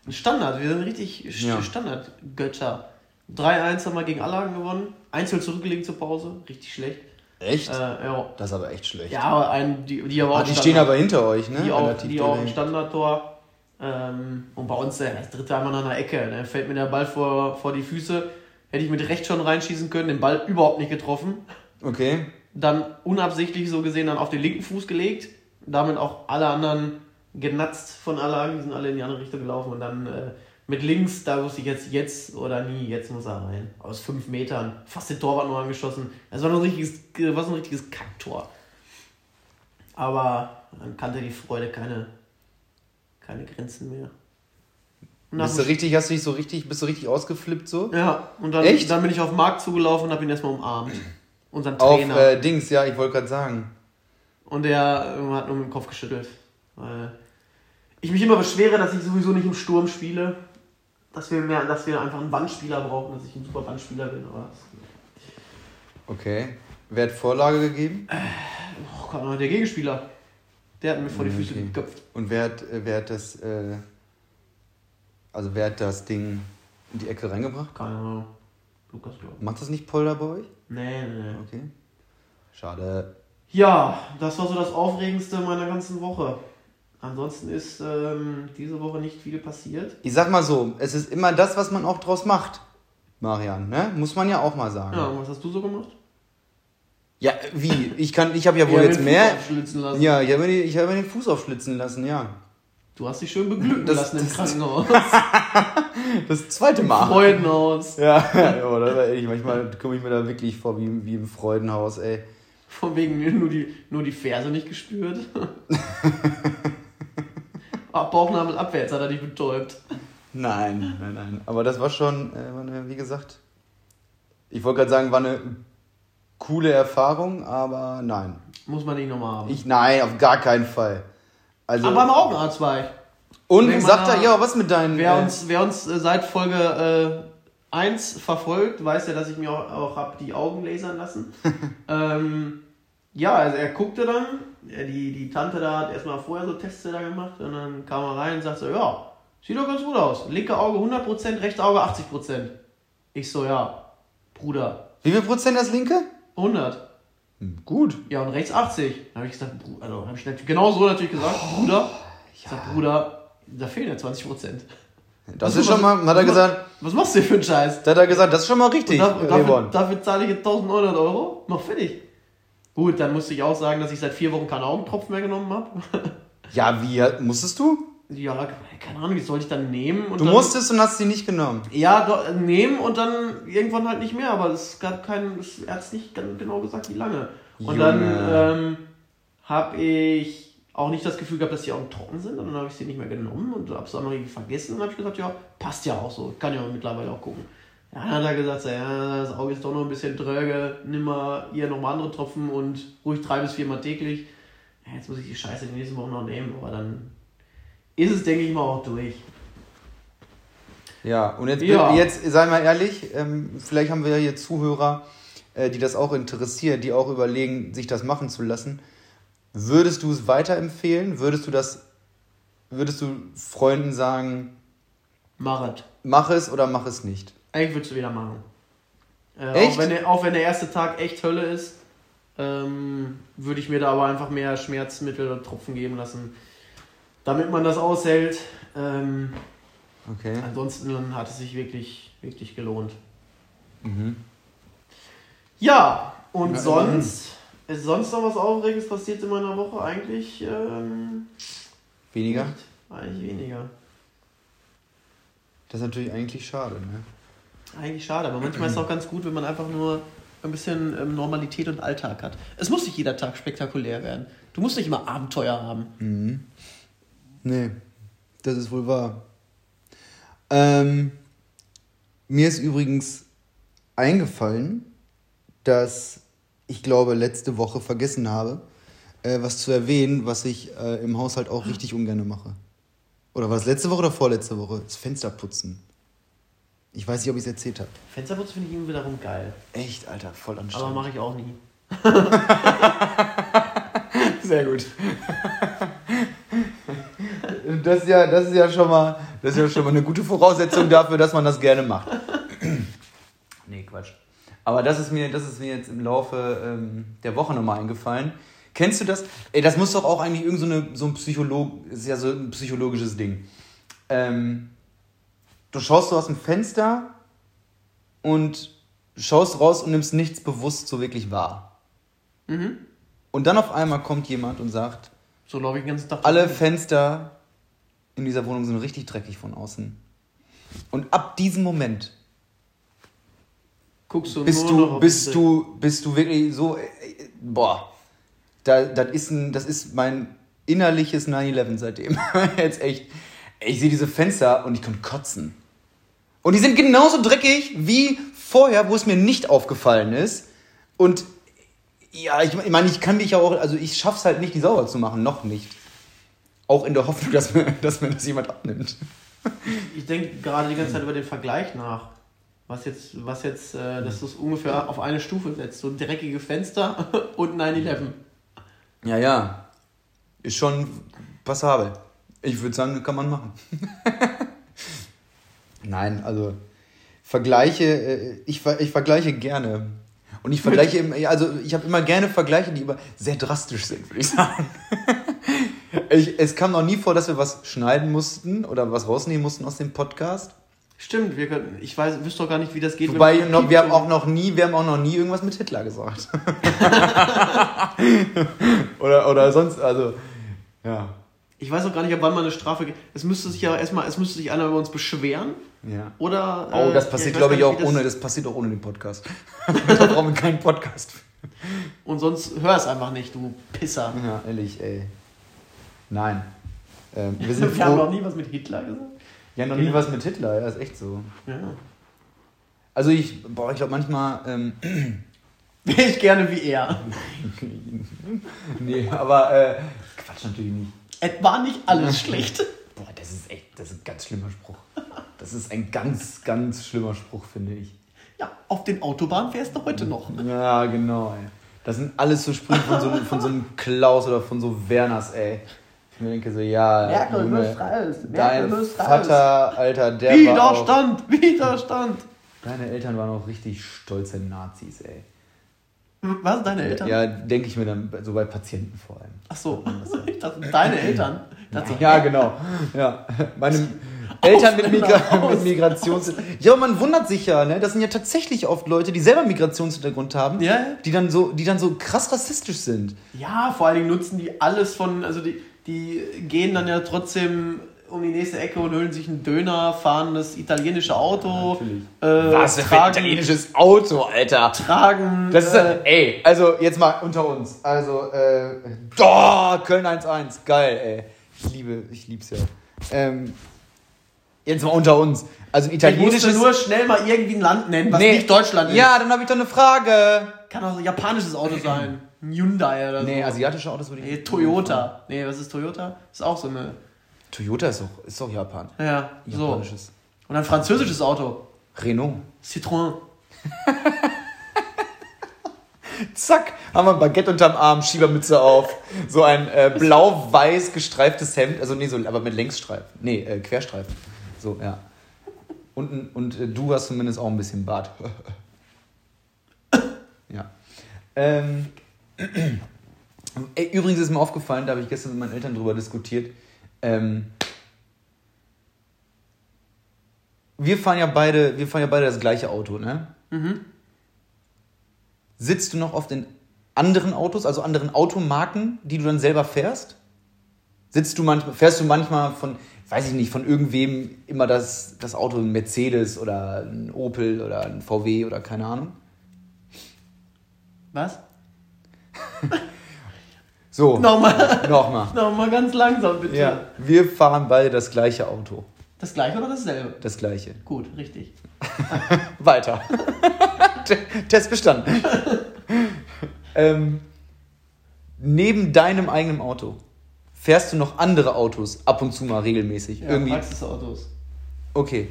Ein Standard, wir sind richtig Ja. Standard-Götter. 3-1 haben wir gegen Allagen gewonnen. Einzel zurückgelegt zur Pause. Richtig schlecht. Echt? Äh, ja. das ist aber echt schlecht. ja, aber ein, die, die aber ah, die stehen aber hinter euch, ne? die auch, die auch ein. Standardtor. Ähm, und bei uns äh, das dritte einmal an der Ecke. Dann fällt mir der Ball vor, vor die Füße. Hätte ich mit rechts schon reinschießen können, den Ball überhaupt nicht getroffen. Okay. Dann unabsichtlich so gesehen dann auf den linken Fuß gelegt. Damit auch alle anderen genatzt von Allagen. Die sind alle in die andere Richtung gelaufen. Und dann äh, mit links, da wusste ich jetzt, jetzt oder nie, jetzt muss er rein. Aus fünf Metern. Fast den Torwart noch angeschossen. Das war, ein richtiges, war so ein richtiges Kacktor. Aber dann kannte die Freude keine, keine Grenzen mehr. Bist du richtig, hast du dich so richtig, bist du richtig ausgeflippt so? Ja, und dann, Echt? dann bin ich auf den Markt zugelaufen und habe ihn erstmal umarmt. Unseren Auf Trainer. äh, Dings, ja, ich wollte gerade sagen. Und der äh, hat nur mit dem Kopf geschüttelt. Weil ich mich immer beschwere, dass ich sowieso nicht im Sturm spiele. Dass wir, mehr, dass wir einfach einen Wandspieler brauchen, dass ich ein super Wandspieler bin. Aber Okay. Wer hat Vorlage gegeben? oh, keine Ahnung, der Gegenspieler. Der hat mir vor die Füße Okay. geköpft. Und wer hat, äh, wer hat das, äh, also wer hat das Ding in die Ecke reingebracht? Keine Ahnung. Lukas, glaube Macht das nicht Polder bei euch? ich. Nee, nee, nee. Okay. Schade. Ja, das war so das Aufregendste meiner ganzen Woche. Ansonsten ist ähm, diese Woche nicht viel passiert. Ich sag mal so, es ist immer das, was man auch draus macht. Marian, ne? Muss man ja auch mal sagen. Ja, und was hast du so gemacht? Ja, wie? Ich kann, ich habe ja wohl Ja, jetzt mehr. Ja, ich habe mir, ich hab mir den Fuß aufschlitzen lassen, ja. Du hast dich schön beglücken Das- lassen im das- Krankenhaus. Das zweite Mal. Freudenhaus. Ja, ja das war ehrlich, manchmal komme ich mir da wirklich vor wie, wie im Freudenhaus, ey. Von wegen nur die, nur die Ferse nicht gespürt. Ah, Bauchnabel abwärts hat er dich betäubt. Nein, nein, nein. Aber das war schon, äh, wie gesagt, ich wollte gerade sagen, war eine coole Erfahrung, aber nein. Muss man nicht nochmal haben. Ich, nein, auf gar keinen Fall. Also, Aber beim Augenarzt war ich. und wenn sagt er, ja, was mit deinen. Wer äh, uns, wer uns äh, seit Folge äh, 1 verfolgt, weiß ja, dass ich mir auch, auch hab die Augen lasern lassen. ähm, ja, also er guckte dann, die, die Tante da hat erstmal vorher so Tests da gemacht und dann kam er rein und sagte so, ja, sieht doch ganz gut aus. Linke Auge 100%, rechte Auge 80%. Ich so, ja, Bruder, wie viel Prozent das linke? 100. Hm, gut. Ja, und rechts 80. Dann habe ich gesagt, also habe ich natürlich genau so natürlich gesagt, Bruder. Ich sag, Bruder, da fehlen ja 20 Prozent. Das Was- ist schon mal, hat er gesagt, Was machst du für einen Scheiß? da hat er gesagt, das ist schon mal richtig, da, dafür, Reborn. dafür zahle ich jetzt 1900 Euro. Mach fertig. Gut, dann musste ich auch sagen, dass ich seit vier Wochen keine Augentropfen mehr genommen habe. Ja, wie, musstest du? Ja, keine Ahnung, wie soll ich dann nehmen? Und Du dann, musstest und hast sie nicht genommen. Ja, do, nehmen und dann irgendwann halt nicht mehr, aber es gab keinen, es- er hat es nicht genau gesagt, wie lange. Und Junge. dann ähm, habe ich auch nicht das Gefühl gehabt, dass die Augen trocken sind, und dann habe ich sie nicht mehr genommen und habe es auch noch irgendwie vergessen und habe ich gesagt, ja, passt ja auch so, kann ja mittlerweile auch gucken. Ja, dann hat er gesagt, ja, das Auge ist doch noch ein bisschen dröge, nimm mal hier nochmal andere Tropfen und ruhig drei bis viermal täglich. Ja, jetzt muss ich die Scheiße die nächsten Wochen noch nehmen, aber dann ist es, denke ich mal, auch durch. Ja, und jetzt, Ja. jetzt sei mal ehrlich, ähm, vielleicht haben wir ja hier Zuhörer, äh, die das auch interessiert, die auch überlegen, sich das machen zu lassen. Würdest du es weiterempfehlen? Würdest du das, würdest du Freunden sagen, Mach es. mach es oder mach es nicht? Ich würde es wieder machen. Äh, Echt? Auch wenn, der, auch wenn der erste Tag echt Hölle ist, ähm, würde ich mir da aber einfach mehr Schmerzmittel oder Tropfen geben lassen, damit man das aushält. Ähm, Okay. ansonsten hat es sich wirklich, wirklich gelohnt. Mhm. Ja, und Ja, sonst ist sonst noch was Aufregendes passiert in meiner Woche? Eigentlich ähm, Weniger? nicht. Eigentlich weniger. Das ist natürlich eigentlich schade, ne? Eigentlich schade, aber manchmal ist es auch ganz gut, wenn man einfach nur ein bisschen ähm, Normalität und Alltag hat. Es muss nicht jeder Tag spektakulär werden. Du musst nicht immer Abenteuer haben. Mhm. Nee, das ist wohl wahr. Ähm, mir ist übrigens eingefallen, dass ich glaube, letzte Woche vergessen habe, äh, was zu erwähnen, was ich äh, im Haushalt auch richtig ungern mache. Oder war es letzte Woche oder vorletzte Woche? Das Fensterputzen. Ich weiß nicht, ob ich es erzählt habe. Fensterputz finde ich immer wiederum geil. Echt, Alter, voll Aber anstrengend. mache ich auch nie. Sehr gut. Das ist, ja, das, ist ja schon mal, das ist ja schon mal eine gute Voraussetzung dafür, dass man das gerne macht. Nee, Quatsch. Aber das ist mir, das ist mir jetzt im Laufe ähm, der Woche nochmal eingefallen. Kennst du das? Ey, das muss doch auch eigentlich irgend so, eine, so ein Psycholog, ist ja so ein psychologisches Ding. Ähm, du schaust so aus dem Fenster und schaust raus und nimmst nichts bewusst so wirklich wahr. Mhm. Und dann auf einmal kommt jemand und sagt, So laufe ich den ganzen Tag. alle Fenster in dieser Wohnung sind richtig dreckig von außen. Und ab diesem Moment Guckst du bist du, bist du, bist du wirklich so, äh, boah, da, das ist ein, das ist mein innerliches 9-11 seitdem. Jetzt echt. Ich sehe diese Fenster und ich kann kotzen. Und die sind genauso dreckig wie vorher, wo es mir nicht aufgefallen ist. Und ja, ich, ich meine, ich kann mich ja auch, also ich schaff's halt nicht, die sauber zu machen, noch nicht. Auch in der Hoffnung, dass mir, dass mir das jemand abnimmt. Ich denke gerade die ganze Zeit über den Vergleich nach. Was jetzt, was jetzt, äh, dass du es ungefähr auf eine Stufe setzt. So dreckige Fenster und 9-11. Ja, ja. Ist schon passabel. Ich würde sagen, kann man machen. Nein, also Vergleiche, äh, ich, ich vergleiche gerne. Und ich vergleiche, also ich habe immer gerne Vergleiche, die aber sehr drastisch sind, würde ich sagen. Ich, es kam noch nie vor, dass wir was schneiden mussten oder was rausnehmen mussten aus dem Podcast. Stimmt, wir können, ich weiß, wüsste doch gar nicht, wie das geht. Wobei man noch, wir haben auch noch nie, wir haben auch noch nie irgendwas mit Hitler gesagt. oder, oder sonst, also ja. Ich weiß auch gar nicht, ab wann man eine Strafe gibt. Es müsste sich ja erstmal, es müsste sich einer über uns beschweren. ja. Oder. Oh, äh, das ja, passiert, weiß glaube ich, auch ohne, das passiert auch ohne den Podcast. da brauchen wir keinen Podcast. Und sonst hör es einfach nicht, du Pisser. Ja, ehrlich, ey. Nein. Ähm, wir sind Wir haben noch nie was mit Hitler gesagt. Ja, noch nie was mit Hitler, ja, ist echt so. Ja. Also ich, boah, ich glaube manchmal, ähm, Wäre ich gerne wie er. nee, aber äh, Quatsch natürlich nicht. Es war nicht alles schlecht. Boah, das ist echt, das ist ein ganz schlimmer Spruch. Das ist ein ganz, ganz schlimmer Spruch, finde ich. Ja, auf den Autobahnen fährst du heute noch. Ja, genau, ey. Das sind alles so Sprüche von so, von so einem Klaus oder von so Werners, ey. Ich mir denke so, ja, Merkel Junge, muss raus. Merkel dein muss raus. Vater, Alter, der war auch, Widerstand, Widerstand. Deine Eltern waren auch richtig stolze Nazis, ey. Was, deine Eltern? Ja, denke ich mir dann so bei Patienten vor allem. Ach so, ich dachte, deine Eltern. Dachte, Ja, genau. Ja, meine Eltern mit, Migra mit Migrations... Ja, aber man wundert sich ja, ne? Das sind ja tatsächlich oft Leute, die selber Migrationshintergrund haben, ja. die dann so, die dann so krass rassistisch sind. Ja, vor allen Dingen nutzen die alles von, also die, die gehen dann ja trotzdem um die nächste Ecke und holen sich einen Döner, fahren das italienische Auto, natürlich. äh, tragen, Auto, Alter? tragen, Das ist, äh, ey, also jetzt mal unter uns. Also, äh, oh, Köln 1-1, geil, ey. Ich liebe, ich lieb's ja. Ähm, jetzt mal unter uns. Also ein ich musste italienisches... nur schnell mal irgendwie ein Land nennen, was Nee. nicht Deutschland ist. Ja, dann habe ich doch eine Frage. Kann auch ein japanisches Auto sein. Hyundai oder so. Nee, asiatische Autos würde ich Nee, Toyota. Nee, was ist Toyota? Ist auch so eine. Toyota ist doch, ist doch Japan. Ja, so. Japanisches. Und ein französisches Auto. Renault. Citroën. Zack, haben wir ein Baguette unterm Arm, Schiebermütze auf, so ein äh, blau-weiß gestreiftes Hemd, also nee, so, aber mit Längsstreifen, nee, äh, Querstreifen. So, ja. Und, und äh, du hast zumindest auch ein bisschen Bart. ja. Ähm, übrigens ist mir aufgefallen, da habe ich gestern mit meinen Eltern drüber diskutiert. Ähm, wir fahren ja beide, wir fahren ja beide das gleiche Auto, ne? Sitzt du noch oft in anderen Autos, also anderen Automarken, die du dann selber fährst? Sitzt du manchmal, fährst du manchmal von, weiß ich nicht, von irgendwem immer das, das Auto ein Mercedes oder ein Opel oder ein VW oder keine Ahnung? Was? So, Nochmal. nochmal. Nochmal ganz langsam, bitte. Ja, wir fahren beide das gleiche Auto. Das gleiche oder dasselbe? Das gleiche. Gut, richtig. Weiter. Test bestanden. ähm, neben deinem eigenen Auto fährst du noch andere Autos ab und zu mal regelmäßig. Ja, Irgendwie. Praxisautos. Okay.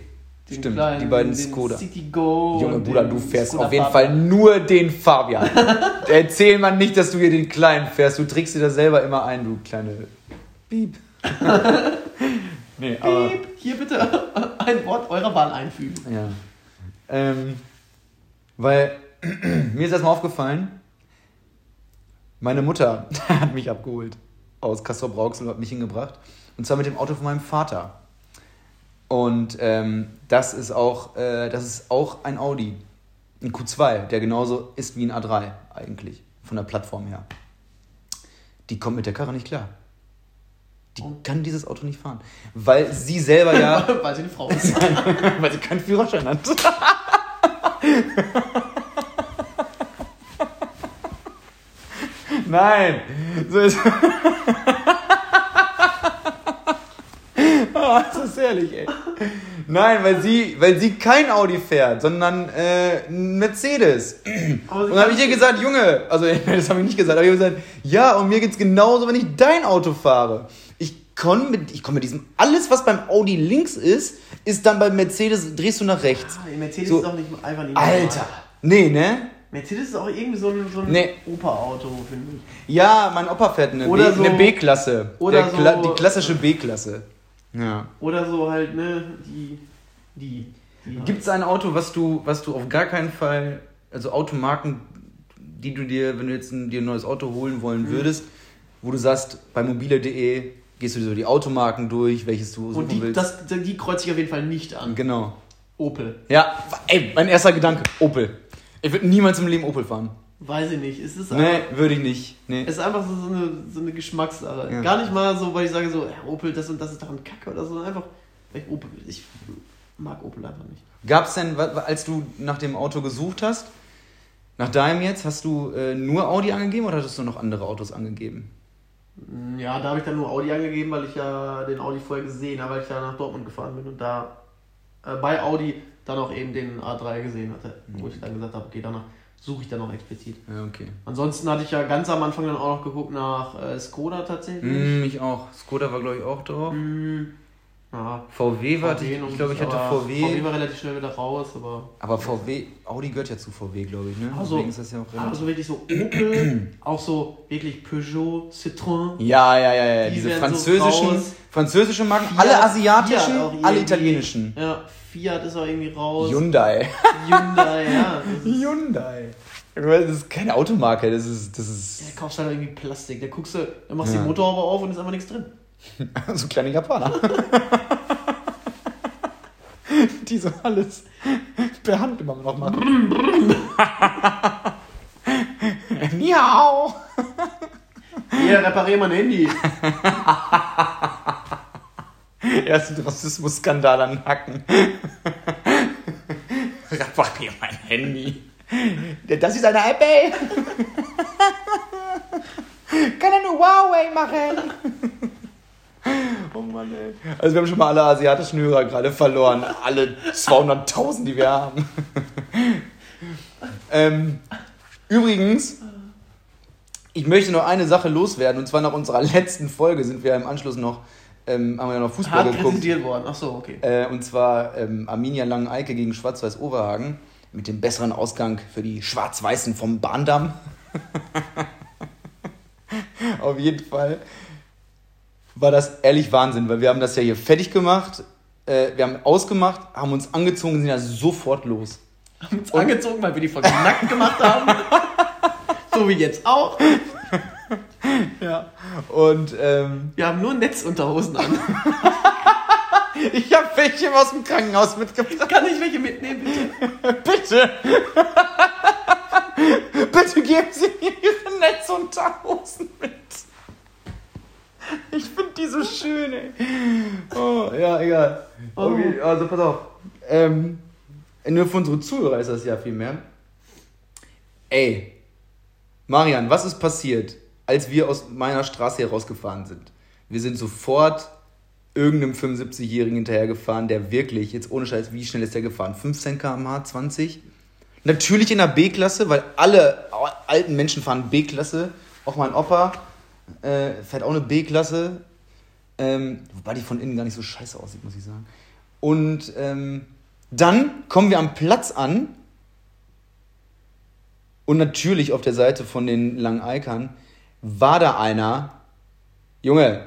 Den Stimmt. kleinen, die beiden den Skoda. City Go. Junge Bruder, du fährst Skoda auf jeden Fabia. Fall nur den Fabian. Erzähl man nicht, dass du hier den kleinen fährst. Du trägst dir das selber immer ein, du kleine Piep. nee, aber. Piep, hier bitte ein Wort eurer Wahl einfügen. Ja. Ähm, weil mir ist erstmal aufgefallen, meine Mutter hat mich abgeholt aus Castrop Rauxel und hat mich hingebracht. Und zwar mit dem Auto von meinem Vater. Und ähm, das, ist auch, äh, das ist auch ein Audi. Ein Q2, der genauso ist wie ein A3 eigentlich. Von der Plattform her. Die kommt mit der Karre nicht klar. Die kann dieses Auto nicht fahren. Weil sie selber ja Weil sie eine Frau ist. weil sie keinen Führerschein hat. Nein. So ist Oh, das ist herrlich, ey. Nein, weil sie, weil sie kein Audi fährt, sondern äh, ein Mercedes. Und dann habe ich ihr gesagt, Junge, also das habe ich nicht gesagt, aber ich habe gesagt, ja, und mir geht's genauso, wenn ich dein Auto fahre. Ich komme mit, ich komme mit diesem, alles was beim Audi links ist, ist dann beim Mercedes, drehst du nach rechts. Ah, Mercedes So. ist doch nicht einfach nicht Alter. Nee, ne? Mercedes ist auch irgendwie so ein, so ein Nee. Opa-Auto, finde ich. Ja, mein Opa fährt eine, Oder B- so- eine B-Klasse. oder Der Kla- so- Die klassische B-Klasse. Ja. Oder so halt, ne, die. Die. die Gibt es ein Auto, was du, was du auf gar keinen Fall, also Automarken, die du dir, wenn du jetzt ein, dir ein neues Auto holen wollen Mhm. würdest, wo du sagst, bei mobile.de gehst du dir so die Automarken durch, welches du suchen Und die, willst. das, die kreuzt sich auf jeden Fall nicht an. genau. Opel. Ja, ey, mein erster Gedanke, Opel. Ich würde niemals im Leben Opel fahren. Weiß ich nicht. Es ist Nee, würde ich nicht. Nee. es ist einfach so, so, eine, so eine Geschmackssache. Ja. Gar nicht mal so, weil ich sage so, ja, Opel, das und das ist doch ein Kacke oder so. sondern Einfach, weil ich Opel. Ich mag Opel einfach nicht. Gab es denn, als du nach dem Auto gesucht hast, nach deinem jetzt, hast du äh, nur Audi angegeben oder hattest du noch andere Autos angegeben? Mm, Ja, da habe ich dann nur Audi angegeben, weil ich ja den Audi vorher gesehen habe, weil ich ja nach Dortmund gefahren bin und da äh, bei Audi dann auch eben den A3 gesehen hatte, wo ich dann gesagt habe, okay, danach suche ich dann auch explizit. Ja, okay. Ansonsten hatte ich ja ganz am Anfang dann auch noch geguckt nach äh, Skoda tatsächlich. Mm, ich auch. Skoda war, glaube ich, auch drauf. Mm, ja, VW war, VW ich, glaube, ich hatte VW. VW war relativ schnell wieder raus, aber. Aber VW, Audi gehört ja zu VW, glaube ich, ne? Also, Deswegen ist das ja auch relativ. Also wirklich so Opel, auch so wirklich Peugeot, Citroën. ja, ja, ja, ja. Die Diese werden so französischen, Marken, Fiat- alle asiatischen, alle italienischen. Ja, Fiat ist auch irgendwie raus. Hyundai. Hyundai, ja. Hyundai. Das ist keine Automarke, das ist, das ist ja, kaufst halt irgendwie Plastik. Da guckst du, dann machst du Ja. die Motorhaube auf und ist einfach nichts drin. so kleine Japaner. Die so alles per Hand immer noch machen. Miau. Hier, reparier mein Handy. Ersten Rassismus-Skandal an Hacken. Reparier mein Handy. Das ist eine iPad. Kann er nur Huawei machen. Oh Mann, ey. Also wir haben schon mal alle asiatischen Hörer gerade verloren. Alle 200.000, die wir haben. ähm, übrigens, ich möchte noch eine Sache loswerden. Und zwar nach unserer letzten Folge sind wir im Anschluss noch, ähm, haben wir noch Fußball Hart geguckt. kritisiert worden. Ach so, okay. Äh, und zwar ähm, Arminia Langen-Eike gegen Schwarz-Weiß Oberhagen. Mit dem besseren Ausgang für die Schwarz-Weißen vom Bahndamm. Auf jeden Fall war das ehrlich Wahnsinn, weil wir haben das ja hier fertig gemacht. Äh, wir haben ausgemacht, haben uns angezogen und sind ja sofort los. Haben uns angezogen, weil wir die Folge nackt gemacht haben. so wie jetzt auch. Ja. Und ähm, Wir haben nur Netzunterhosen an. ich habe welche aus dem Krankenhaus mitgebracht. Kann ich welche mitnehmen, bitte? Bitte! Bitte geben Sie mir Ihre Netzunterhosen mit. Ich finde die so schön, ey. Oh, ja, egal. Okay, also pass auf. Ähm, nur für unsere Zuhörer ist das ja viel mehr. Ey, Marian, was ist passiert, als wir aus meiner Straße herausgefahren sind? Wir sind sofort irgendeinem 75-Jährigen hinterhergefahren, der wirklich, jetzt ohne Scheiß, wie schnell ist der gefahren? 15 km/h, 20? Natürlich in der B-Klasse, weil alle alten Menschen fahren B-Klasse. Auch mein Opa äh, fährt auch eine B-Klasse. Ähm, wobei die von innen gar nicht so scheiße aussieht, muss ich sagen. Und ähm, dann kommen wir am Platz an. Und natürlich auf der Seite von den langen Eikern war da einer, Junge,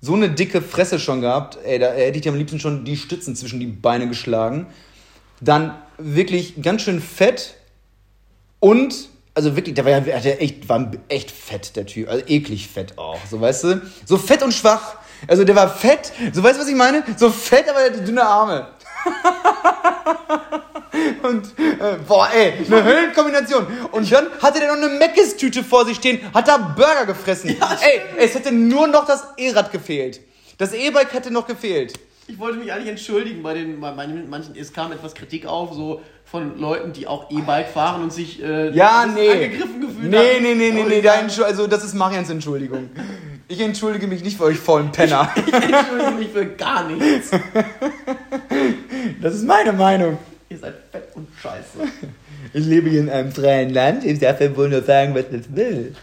so eine dicke Fresse schon gehabt, ey, da hätte ich dir am liebsten schon die Stützen zwischen die Beine geschlagen. Dann wirklich ganz schön fett und, also wirklich, der war ja der echt, war echt fett, der Typ. Also eklig fett auch, so weißt du? So fett und schwach. Also der war fett, so weißt du, was ich meine? So fett, aber der hatte dünne Arme. Und, äh, boah, ey, eine Höllenkombination. Und dann hatte der noch eine Meckes-Tüte vor sich stehen, hat da Burger gefressen. ey, es hätte nur noch das E-Rad gefehlt. Das E-Bike hätte noch gefehlt. Ich wollte mich eigentlich entschuldigen bei den bei manchen, es kam etwas Kritik auf, so von Leuten, die auch E-Bike fahren und sich äh, Ja, nee. angegriffen gefühlt Nee, haben. nee, nee, nee, nee, ich da sag- Entschu- also das ist Marians Entschuldigung. Ich entschuldige mich nicht für euch faulen Penner. Ich entschuldige mich für gar nichts. Das ist meine Meinung. Ihr seid fett und scheiße. Ich lebe hier in einem freien Land. Ich darf ja wohl nur sagen, was ich will.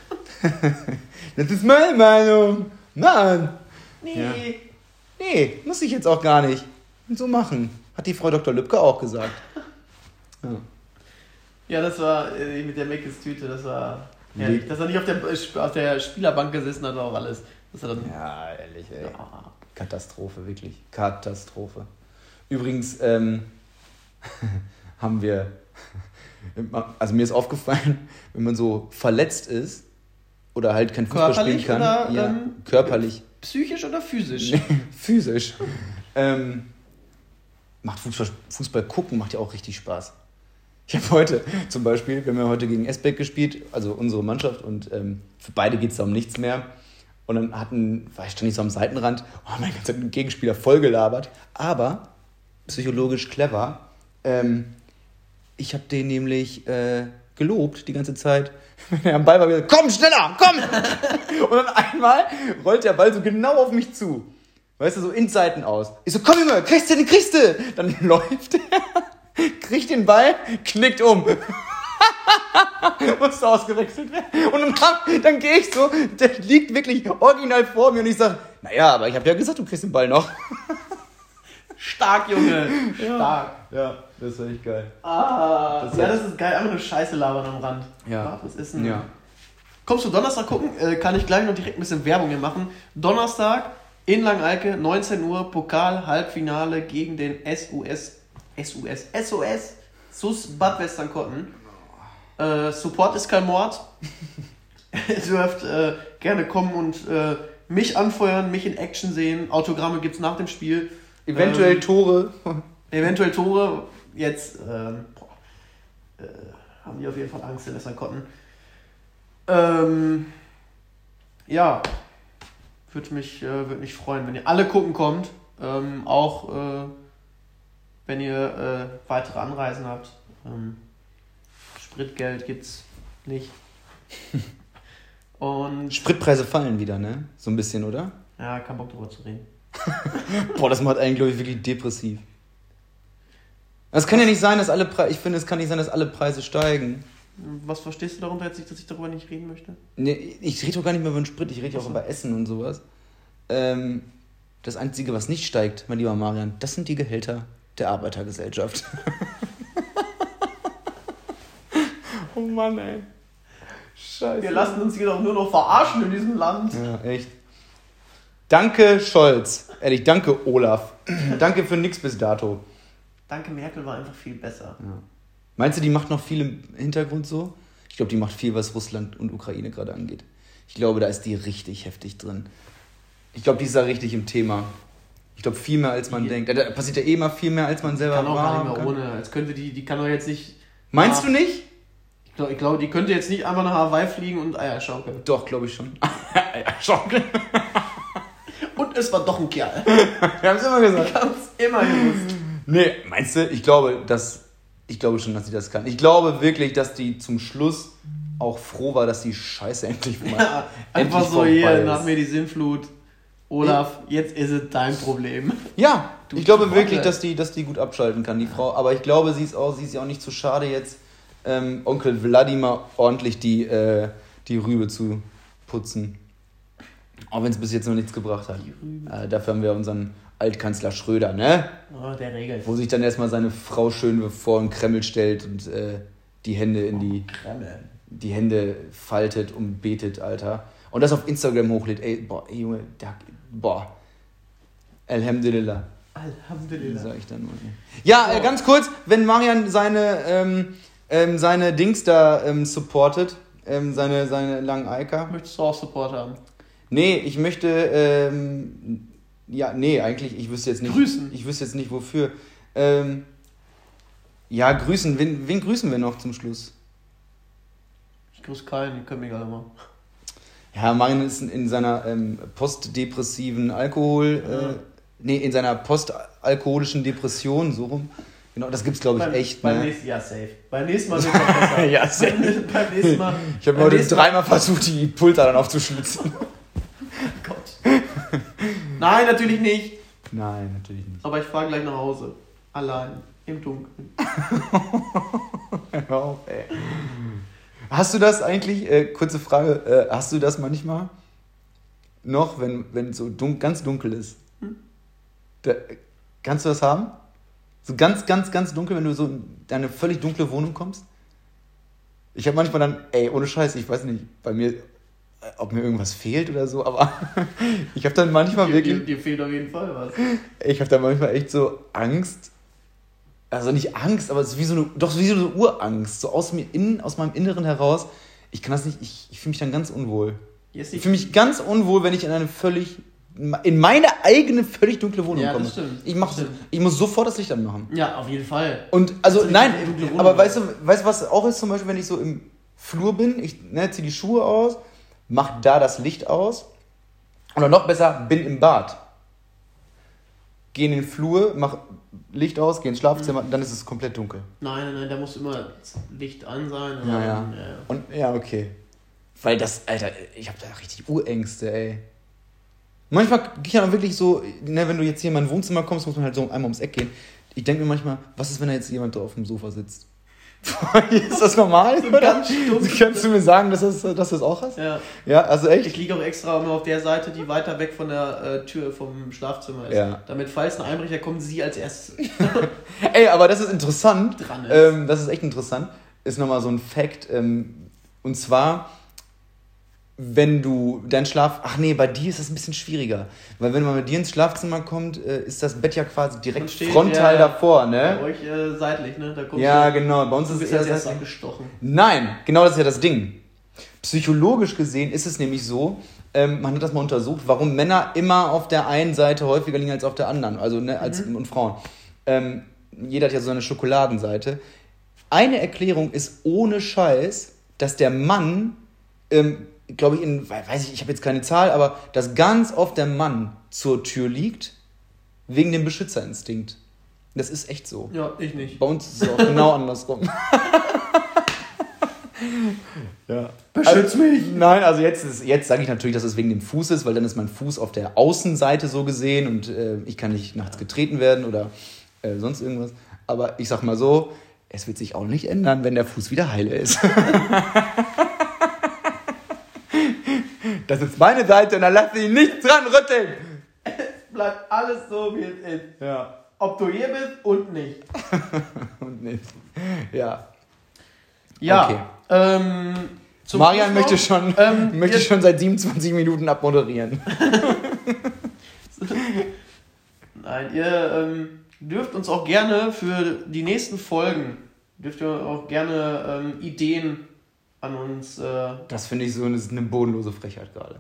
Das ist meine Meinung. Mann. Nee. Ja. Nee, muss ich jetzt auch gar nicht. So machen. Hat die Frau Dr. Lübcke auch gesagt. Ja. Ja, das war äh, mit der Meckes-Tüte, das war herrlich. Dass er nicht auf der, äh, auf der Spielerbank gesessen hat, war auch alles. Dann, Ja, ehrlich, ey. Ja. Katastrophe, wirklich. Katastrophe. Übrigens ähm, haben wir, also mir ist aufgefallen, wenn man so verletzt ist oder halt kein Fußball spielen Körperlich kann, oder, ja, ähm, körperlich, Psychisch oder physisch? physisch, ähm, macht Fußball, Fußball gucken macht ja auch richtig Spaß. Ich habe heute zum Beispiel, wir haben ja heute gegen Esbeck gespielt, also unsere Mannschaft, und ähm, für beide geht es da um nichts mehr. Und dann hatten, war ich stand ich so am Seitenrand, oh, mein ganzer Gegenspieler voll gelabert, aber psychologisch clever. Ähm, ich habe den nämlich äh, gelobt die ganze Zeit. Wenn er am Ball war, wieder, komm schneller, komm! Und dann einmal rollt der Ball so genau auf mich zu. Weißt du, so in Seiten aus. Ich so, komm Junge, kriegst du, den kriegst du! Dann läuft er, kriegt den Ball, knickt um. Musste ausgewechselt werden. Und dann, dann gehe ich so, der liegt wirklich original vor mir und ich sage, naja, aber ich habe ja gesagt, du kriegst den Ball noch. Stark, Junge. Stark. Ja, das war echt geil. Ah, Das ja, das ist geil. Einfach eine Scheiße labern am Rand. Ja. Was ist denn? Ja. Kommst du Donnerstag gucken? Äh, kann ich gleich noch direkt ein bisschen Werbung hier machen. Donnerstag in Langalke, 19 Uhr, Pokal, Halbfinale gegen den SUS, SUS, SOS, SUS Bad Westernkotten. Äh, Support ist kein Mord. Ihr dürft äh, gerne kommen und äh, mich anfeuern, mich in Action sehen. Autogramme gibt's nach dem Spiel. Eventuell Ähm, Tore. Eventuell Tore. Jetzt ähm, boah, äh, haben die auf jeden Fall Angst in Westernkotten. Ähm, ja, würde mich, äh, würd mich freuen, wenn ihr alle gucken kommt. Ähm, auch äh, wenn ihr äh, weitere Anreisen habt. Ähm, Spritgeld gibt's nicht. Und Spritpreise fallen wieder, ne? So ein bisschen, oder? ja, kein Bock drüber zu reden. Boah, das macht einen, glaube ich, wirklich depressiv. Es kann ja nicht sein, dass alle Preise, ich finde, es kann nicht sein, dass alle Preise steigen. Was verstehst du darunter jetzt nicht, dass ich darüber nicht reden möchte? Nee, ich rede doch gar nicht mehr über den Sprit, ich rede ja auch über Essen und sowas. Ähm, das Einzige, was nicht steigt, mein lieber Marian, das sind die Gehälter der Arbeitergesellschaft. oh Mann, ey. Scheiße. Wir lassen uns hier doch nur noch verarschen in diesem Land. Ja, echt. Danke, Scholz. Ehrlich, danke, Olaf. danke für nix bis dato. Danke, Merkel war einfach viel besser. Meinst du, die macht noch viel im Hintergrund so? Ich glaube, die macht viel, was Russland und Ukraine gerade angeht. Ich glaube, da ist die richtig heftig drin. Ich glaube, die ist da richtig im Thema. Ich glaube, viel mehr als man Die- denkt. Da passiert ja eh immer viel mehr, als man selber Kann auch gar nicht mehr kann. ohne. Als könnte die, die kann doch jetzt nicht. Meinst Ah, du nicht? Ich glaube, ich glaub, die könnte jetzt nicht einfach nach Hawaii fliegen und Eier schaukeln. Doch, glaube ich schon. ja, schaukeln. Und es war doch ein Kerl. Wir haben es immer gesagt. Ich hab's immer gewusst. Nee, meinst du? Ich glaube, dass, ich glaube schon, dass sie das kann. Ich glaube wirklich, dass die zum Schluss auch froh war, dass die Scheiße endlich mal Ja, einfach endlich so vorbei hier, ist. nach mir die Sinnflut. Olaf, jetzt ist es dein Problem. Ja, Du- ich glaube wirklich, dass die, dass die gut abschalten kann, die Frau. Aber ich glaube, sie ist auch, sie ist ja auch nicht zu schade, jetzt ähm, Onkel Wladimir ordentlich die, äh, die Rübe zu putzen. Auch wenn es bis jetzt noch nichts gebracht hat. Äh, dafür haben wir unseren Altkanzler Schröder, ne? Oh, der regelt. Wo sich dann erstmal seine Frau schön vor den Kreml stellt und äh, die Hände in die, Kreml. die Hände faltet und betet, Alter. Und das auf Instagram hochlädt. Ey, boah, ey, Junge, da, boah. Alhamdulillah. Alhamdulillah. Sag ich dann nur. Ja, äh, ganz kurz, wenn Marian seine, ähm, ähm, seine Dings da ähm, supportet, ähm, seine, seine langen Eika. Möchtest du auch Support haben? Nee, ich möchte, ähm, ja, nee, eigentlich, ich wüsste jetzt nicht. Grüßen. Ich wüsste jetzt nicht wofür. Ähm, ja, grüßen. Wen, wen grüßen wir noch zum Schluss? Ich grüße keinen, die können mich alle mal. Ja, Marian ist in, in seiner ähm, postdepressiven Alkohol, Ja. äh, nee, in seiner postalkoholischen Depression, so rum. Genau, das gibt's, glaube ich, Beim- echt. Beim Ne? nächsten Jahr safe. Beim nächsten Mal wird es besser. Ja, safe. Beim, beim nächsten Mal. Ich habe heute dreimal versucht, die Pulter dann aufzuschlitzen. Nein, natürlich nicht. Nein, natürlich nicht. Aber ich fahre gleich nach Hause. Allein. Im Dunkeln. Hör auf, ey. Hast du das eigentlich, äh, kurze Frage, äh, hast du das manchmal noch, wenn wenn so dun ganz dunkel ist? Da, kannst du das haben? So ganz, ganz, ganz dunkel, wenn du so in deine völlig dunkle Wohnung kommst? Ich habe manchmal dann, ey, ohne Scheiß, ich weiß nicht, bei mir, ob mir irgendwas fehlt oder so, aber ich habe dann manchmal Dir, wirklich... dir, dir fehlt auf jeden Fall was. Ich habe da manchmal echt so Angst. Also nicht Angst, aber es ist wie so eine, doch wie so eine Urangst. So aus mir innen, aus meinem Inneren heraus. Ich kann das nicht, ich, ich fühle mich dann ganz unwohl. Jetzt Ich nicht. fühle mich ganz unwohl, wenn ich in eine völlig, in meine eigene völlig dunkle Wohnung Ja, komme. stimmt. Ich, mach, Das stimmt. ich muss sofort das Licht anmachen. Ja, auf jeden Fall. Und also Also nein, aber weißt du, weißt du, was auch ist zum Beispiel, wenn ich so im Flur bin, ich ne, ziehe die Schuhe aus, mach da das Licht aus oder noch besser, bin im Bad. Geh in den Flur, mach Licht aus, geh ins Schlafzimmer, dann ist es komplett dunkel. Nein, nein, nein, da muss immer Licht an sein. Ja, ja. ja. Und ja, okay. Weil das, Alter, ich habe da richtig Urängste, ey. Manchmal gehe ich dann wirklich so, ne, wenn du jetzt hier in mein Wohnzimmer kommst, muss man halt so einmal ums Eck gehen. Ich denke mir manchmal, was ist, wenn da jetzt jemand drauf auf dem Sofa sitzt? ist das normal? oder? ganz stumpf. Kannst du mir sagen, dass, das, dass du das auch hast? Ja. Ja, also Ich echt? liege auch extra immer auf der Seite, die weiter weg von der äh, Tür vom Schlafzimmer ist. Ja. Damit, falls ein Einbrecher kommt, sie als erstes Ey, aber das ist interessant. dran ist. Ähm, das ist echt interessant. Ist nochmal so ein Fact. Ähm, und zwar, wenn du deinen Schlaf. Ach nee, bei dir ist das ein bisschen schwieriger. Weil wenn man mit dir ins Schlafzimmer kommt, äh, ist das Bett ja quasi direkt steht, frontal ja, davor, Bei ne? euch äh, seitlich, ne? Da kommt Ja, genau. Bei uns ist es erstes seitlich. abgestochen. Nein, genau das ist ja das Ding. Psychologisch gesehen ist es nämlich so, ähm, man hat das mal untersucht, warum Männer immer auf der einen Seite häufiger liegen als auf der anderen, also ne, als und Frauen. Ähm, jeder hat ja so eine Schokoladenseite. Eine Erklärung ist ohne Scheiß, dass der Mann, ähm, glaube ich, in, weiß ich, ich habe jetzt keine Zahl, aber dass ganz oft der Mann zur Tür liegt, wegen dem Beschützerinstinkt. Das ist echt so. Ja, ich nicht. Bei uns ist es auch genau andersrum. ja. Beschütz mich! Nein, also jetzt, ist- jetzt sage ich natürlich, dass es wegen dem Fuß ist, weil dann ist mein Fuß auf der Außenseite so gesehen und äh, ich kann nicht nachts getreten werden oder äh, sonst irgendwas. Aber ich sag mal so, es wird sich auch nicht ändern, wenn der Fuß wieder heile ist. das ist meine Seite und da lasse ich nichts dran rütteln. Bleibt alles so, wie es ist. Ja. Ob du hier bist und nicht. Und nicht. Ja. Ja. Okay. Ähm, Marian möchte schon, ähm, möchte schon seit 27 Minuten abmoderieren. Nein, ihr ähm, dürft uns auch gerne für die nächsten Folgen, dürft ihr auch gerne ähm, Ideen an uns. Äh, Das finde ich so eine, eine bodenlose Frechheit gerade.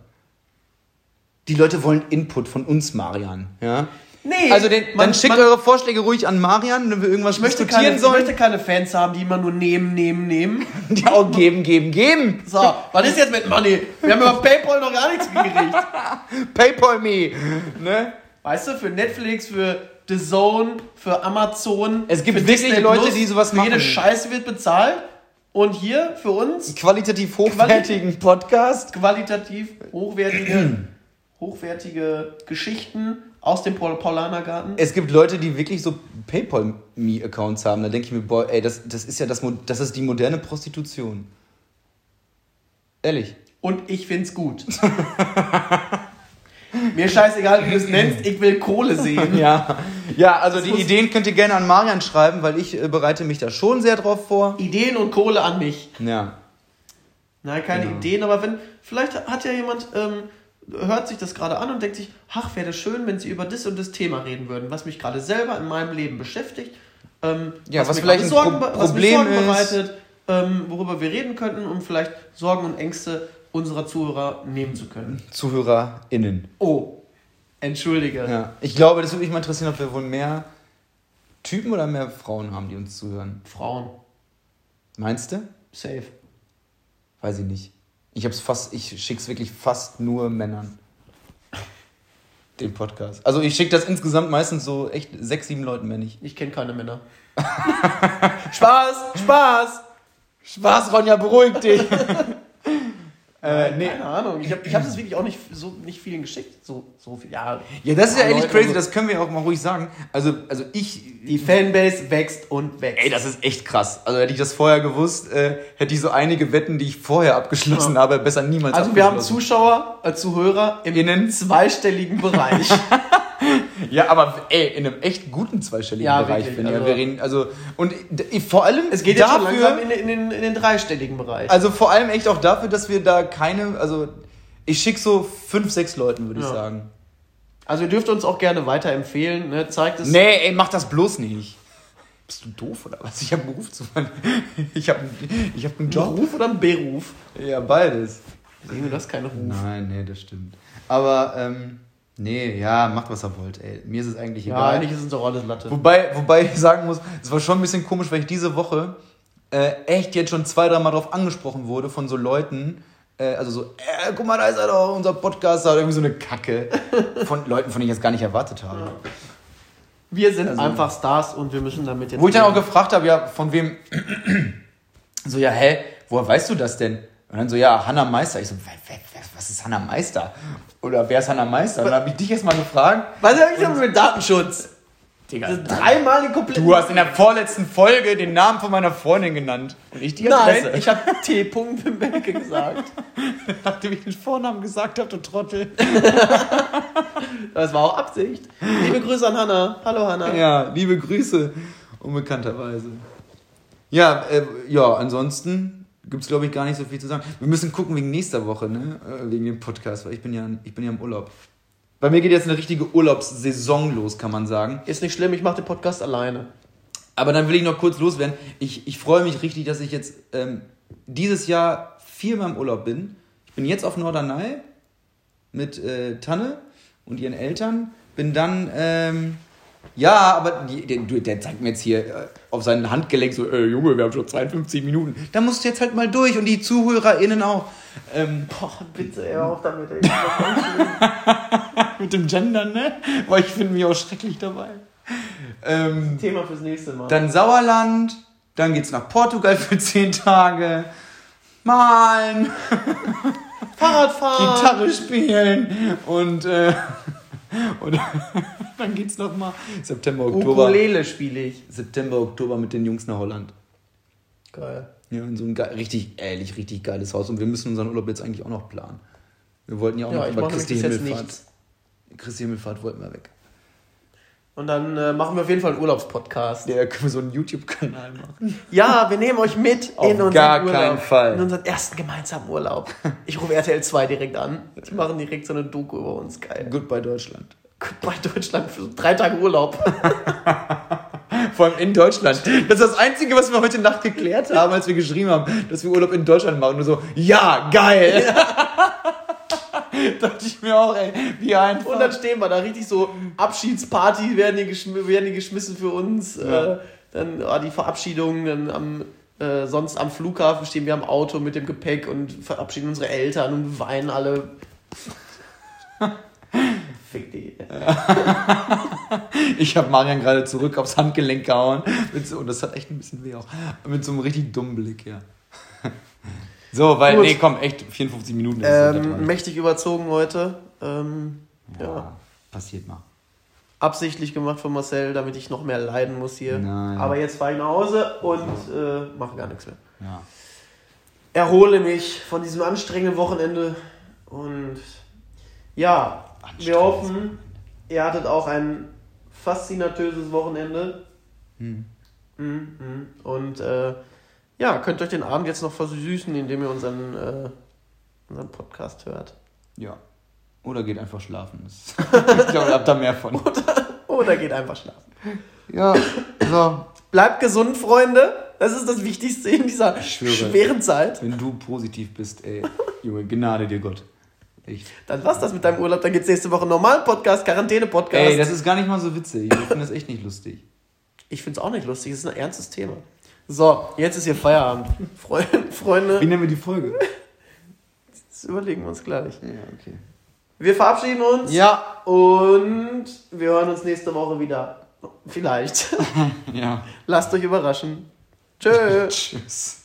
Die Leute wollen Input von uns, Marian. Ja? nee, Also den, man- dann schickt man- eure Vorschläge ruhig an Marian, wenn wir irgendwas ich möchte, diskutieren keine, ich sollen. möchte keine Fans haben, die immer nur nehmen, nehmen, nehmen. Die auch geben, geben, geben. So, was ist jetzt mit Money? Wir haben über PayPal noch gar nichts gekriegt. Paypal me. Ne? Weißt du, für Netflix, für The Zone, für Amazon. Es gibt für wirklich Disney Leute, Plus, die sowas für Jede machen. Scheiße wird bezahlt. Und hier für uns Qualitativ hochwertigen Podcast. qualitativ hochwertige, hochwertige Geschichten aus dem Paul Paulanergarten. Es gibt Leute, die wirklich so Paypal-Me-Accounts haben. Da denke ich mir, boah, ey, das, das ist ja das, das ist die moderne Prostitution. Ehrlich. Und ich find's gut. Mir scheißegal, wie du es nennst, ich will Kohle sehen. Ja, ja also Das die Ideen könnt ihr gerne an Marian schreiben, weil ich äh, bereite mich da schon sehr drauf vor. Ideen und Kohle an mich. Ja. Nein, keine Genau. Ideen, aber wenn, vielleicht hat ja jemand, ähm, hört sich das gerade an und denkt sich, ach, wäre das schön, wenn sie über das und das Thema reden würden, was mich gerade selber in meinem Leben beschäftigt. Ähm, Ja, was mir vielleicht ein Pro- be- was Problem Sorgen bereitet, ähm, worüber wir reden könnten, um vielleicht Sorgen und Ängste unserer Zuhörer nehmen zu können. ZuhörerInnen. Oh, entschuldige. Ja. Ich glaube, das würde mich mal interessieren, ob wir wohl mehr Typen oder mehr Frauen haben, die uns zuhören. Frauen, Meinst du? safe. Weiß ich nicht. Ich hab's fast, ich schick's wirklich fast nur Männern. Den Podcast. Also ich schicke das insgesamt meistens so echt sechs, sieben Leuten, wenn nicht. Ich kenne keine Männer. Spaß, Spaß. Spaß, Ronja, beruhig dich. Äh, nee. Keine Ahnung. Ich habe ich hab das wirklich auch nicht so nicht vielen geschickt. So, so viel. Ja, Ja, das ist ja Ja, ehrlich crazy, also- das können wir auch mal ruhig sagen. Also, also ich, die Fanbase wächst und wächst. ey, das ist echt krass. Also hätte ich das vorher gewusst, äh, hätte ich so einige Wetten, die ich vorher abgeschlossen habe, besser niemals also wir haben. Zuschauer, äh, Zuhörer im Innen. zweistelligen Bereich. Ja, aber ey, in einem echt guten zweistelligen Ja, Bereich, wirklich, finde ich. also- wir reden, also, und vor allem Es geht jetzt schon dafür, langsam in, den- in, den, in den dreistelligen Bereich. also vor allem echt auch dafür, dass wir da keine, also ich schicke so fünf, sechs Leuten, würde ich Ja. sagen. Also ihr dürft uns auch gerne weiterempfehlen. Ne? Zeigt es. Nee, ey, mach das bloß nicht. Bist du doof oder was? Ich habe einen Beruf zu machen. Ich habe ich hab einen Ein Job. Ruf oder ein Beruf? Ja, beides. Junge, das ist kein Ruf. Nein, nee, das stimmt. Aber, ähm, nee, ja, macht was ihr wollt, ey. Mir ist es eigentlich Ja, egal. eigentlich ist es doch alles Latte. Wobei, wobei ich sagen muss, es war schon ein bisschen komisch, weil ich diese Woche äh, echt jetzt schon zwei, dreimal drauf angesprochen wurde von so Leuten, äh, also so, äh, guck mal, da ist er doch, unser Podcast, da irgendwie so eine Kacke von Leuten, von denen ich jetzt gar nicht erwartet habe. Wir sind Also- einfach Stars und wir müssen damit jetzt. Wo ich dann auch gefragt habe, ja, von wem, so, ja, hä, woher weißt du das denn? Und dann so, ja, Hanna Meister. Ich so, was ist Hanna Meister? Oder wer ist Hanna Meister? Und dann habe ich dich jetzt mal gefragt. Was habe ich denn mit Datenschutz? Digga, Das ist dreimal den kompletten. du hast in der vorletzten Folge den Namen von meiner Freundin genannt. Und ich die Nein, Adresse. ich habe T. Wimmelke gesagt. Nachdem ich den Vornamen gesagt habe, du Trottel. Das war auch Absicht. Liebe Grüße an Hanna. Hallo Hanna. Ja, liebe Grüße, unbekannterweise. Ja, äh, ja, ansonsten gibt es, glaube ich, gar nicht so viel zu sagen. Wir müssen gucken wegen nächster Woche, ne? Äh, wegen dem Podcast, weil ich bin ja, ich bin ja im Urlaub. Bei mir geht jetzt eine richtige Urlaubssaison los, kann man sagen. Ist nicht schlimm, ich mache den Podcast alleine. Aber dann will ich noch kurz loswerden. Ich, ich freue mich richtig, dass ich jetzt ähm, dieses Jahr viermal im Urlaub bin. Ich bin jetzt auf Norderney mit äh, Tanne und ihren Eltern. Bin dann, ähm, ja, aber die, der, der zeigt mir jetzt hier äh, auf sein Handgelenk so, äh, Junge, wir haben schon 52 Minuten. Da musst du jetzt halt mal durch und die ZuhörerInnen auch. Ähm, Boah, bitte, ey, auf damit. Ey. mit dem Gendern, ne? Weil ich finde mich auch schrecklich dabei. Ähm, Thema fürs nächste Mal. Dann Sauerland, dann geht's nach Portugal für 10 Tage. Malen, Fahrradfahren. Gitarre spielen und, äh, und dann geht's noch mal September, Oktober. Ukulele spiele ich. September, Oktober mit den Jungs nach Holland. Geil. Ja, in so ein ge- richtig, ehrlich, richtig geiles Haus. Und wir müssen unseren Urlaub jetzt eigentlich auch noch planen. Wir wollten ja auch Ja, noch über Christi Himmelfahrt. Christi Himmelfahrt wollten wir weg. Und dann äh, machen wir auf jeden Fall einen Urlaubspodcast. Ja, da können wir so einen YouTube-Kanal machen. Ja, wir nehmen euch mit Auf in unseren gar Urlaub. keinen Fall. In unseren ersten gemeinsamen Urlaub. Ich rufe RTL 2 direkt an. Die machen direkt so eine Doku über uns. Geil. Goodbye Deutschland. Bei Deutschland für so drei Tage Urlaub. Vor allem in Deutschland. Das ist das Einzige, was wir heute Nacht geklärt haben, als wir geschrieben haben, dass wir Urlaub in Deutschland machen. Nur so, ja, geil. Dachte ich mir auch, ey, wie einfach. Und dann stehen wir da richtig so Abschiedsparty werden die, geschm werden die geschmissen für uns. Ja. Äh, dann ah, die Verabschiedung, dann am äh, sonst am Flughafen stehen wir am Auto mit dem Gepäck und verabschieden unsere Eltern und weinen alle. Fick die. ich habe Marian gerade zurück aufs Handgelenk gehauen. So, und das hat echt ein bisschen weh auch. Mit so einem richtig dummen Blick, ja. So, weil, Gut. nee, komm, echt, 54 Minuten ist es Ähm, mächtig überzogen heute. Ähm, ja. ja, passiert mal. Absichtlich gemacht von Marcel, damit ich noch mehr leiden muss hier. Nein. Aber jetzt fahre ich nach Hause und äh, mache gar nichts mehr. Ja. erhole mich von diesem anstrengenden Wochenende und ja, wir hoffen, ihr hattet auch ein faszinatöses Wochenende Hm. Mhm, mhm. und äh, ja, könnt euch den Abend jetzt noch versüßen, indem ihr unseren, äh, unseren Podcast hört. Ja. Oder geht einfach schlafen. Ich glaube, ihr habt da mehr von. Oder geht einfach schlafen. Ja, so. Bleibt gesund, Freunde. Das ist das Wichtigste in dieser schwöre. schweren Zeit. Wenn du positiv bist, ey, Junge, Gnade dir Gott. Echt. Dann war's das mit deinem Urlaub. Dann geht's nächste Woche normalen Podcast, Quarantäne-Podcast. Ey, das ist gar nicht mal so witzig. Ich finde das echt nicht lustig. Ich finde es auch nicht lustig, es ist ein ernstes Thema. So, jetzt ist hier Feierabend. Freunde, Wie nennen wir die Folge? das überlegen wir uns gleich. Ja, okay. Wir verabschieden uns Ja. und wir hören uns nächste Woche wieder. Vielleicht. Ja. Lasst euch überraschen. Tschö. Tschüss.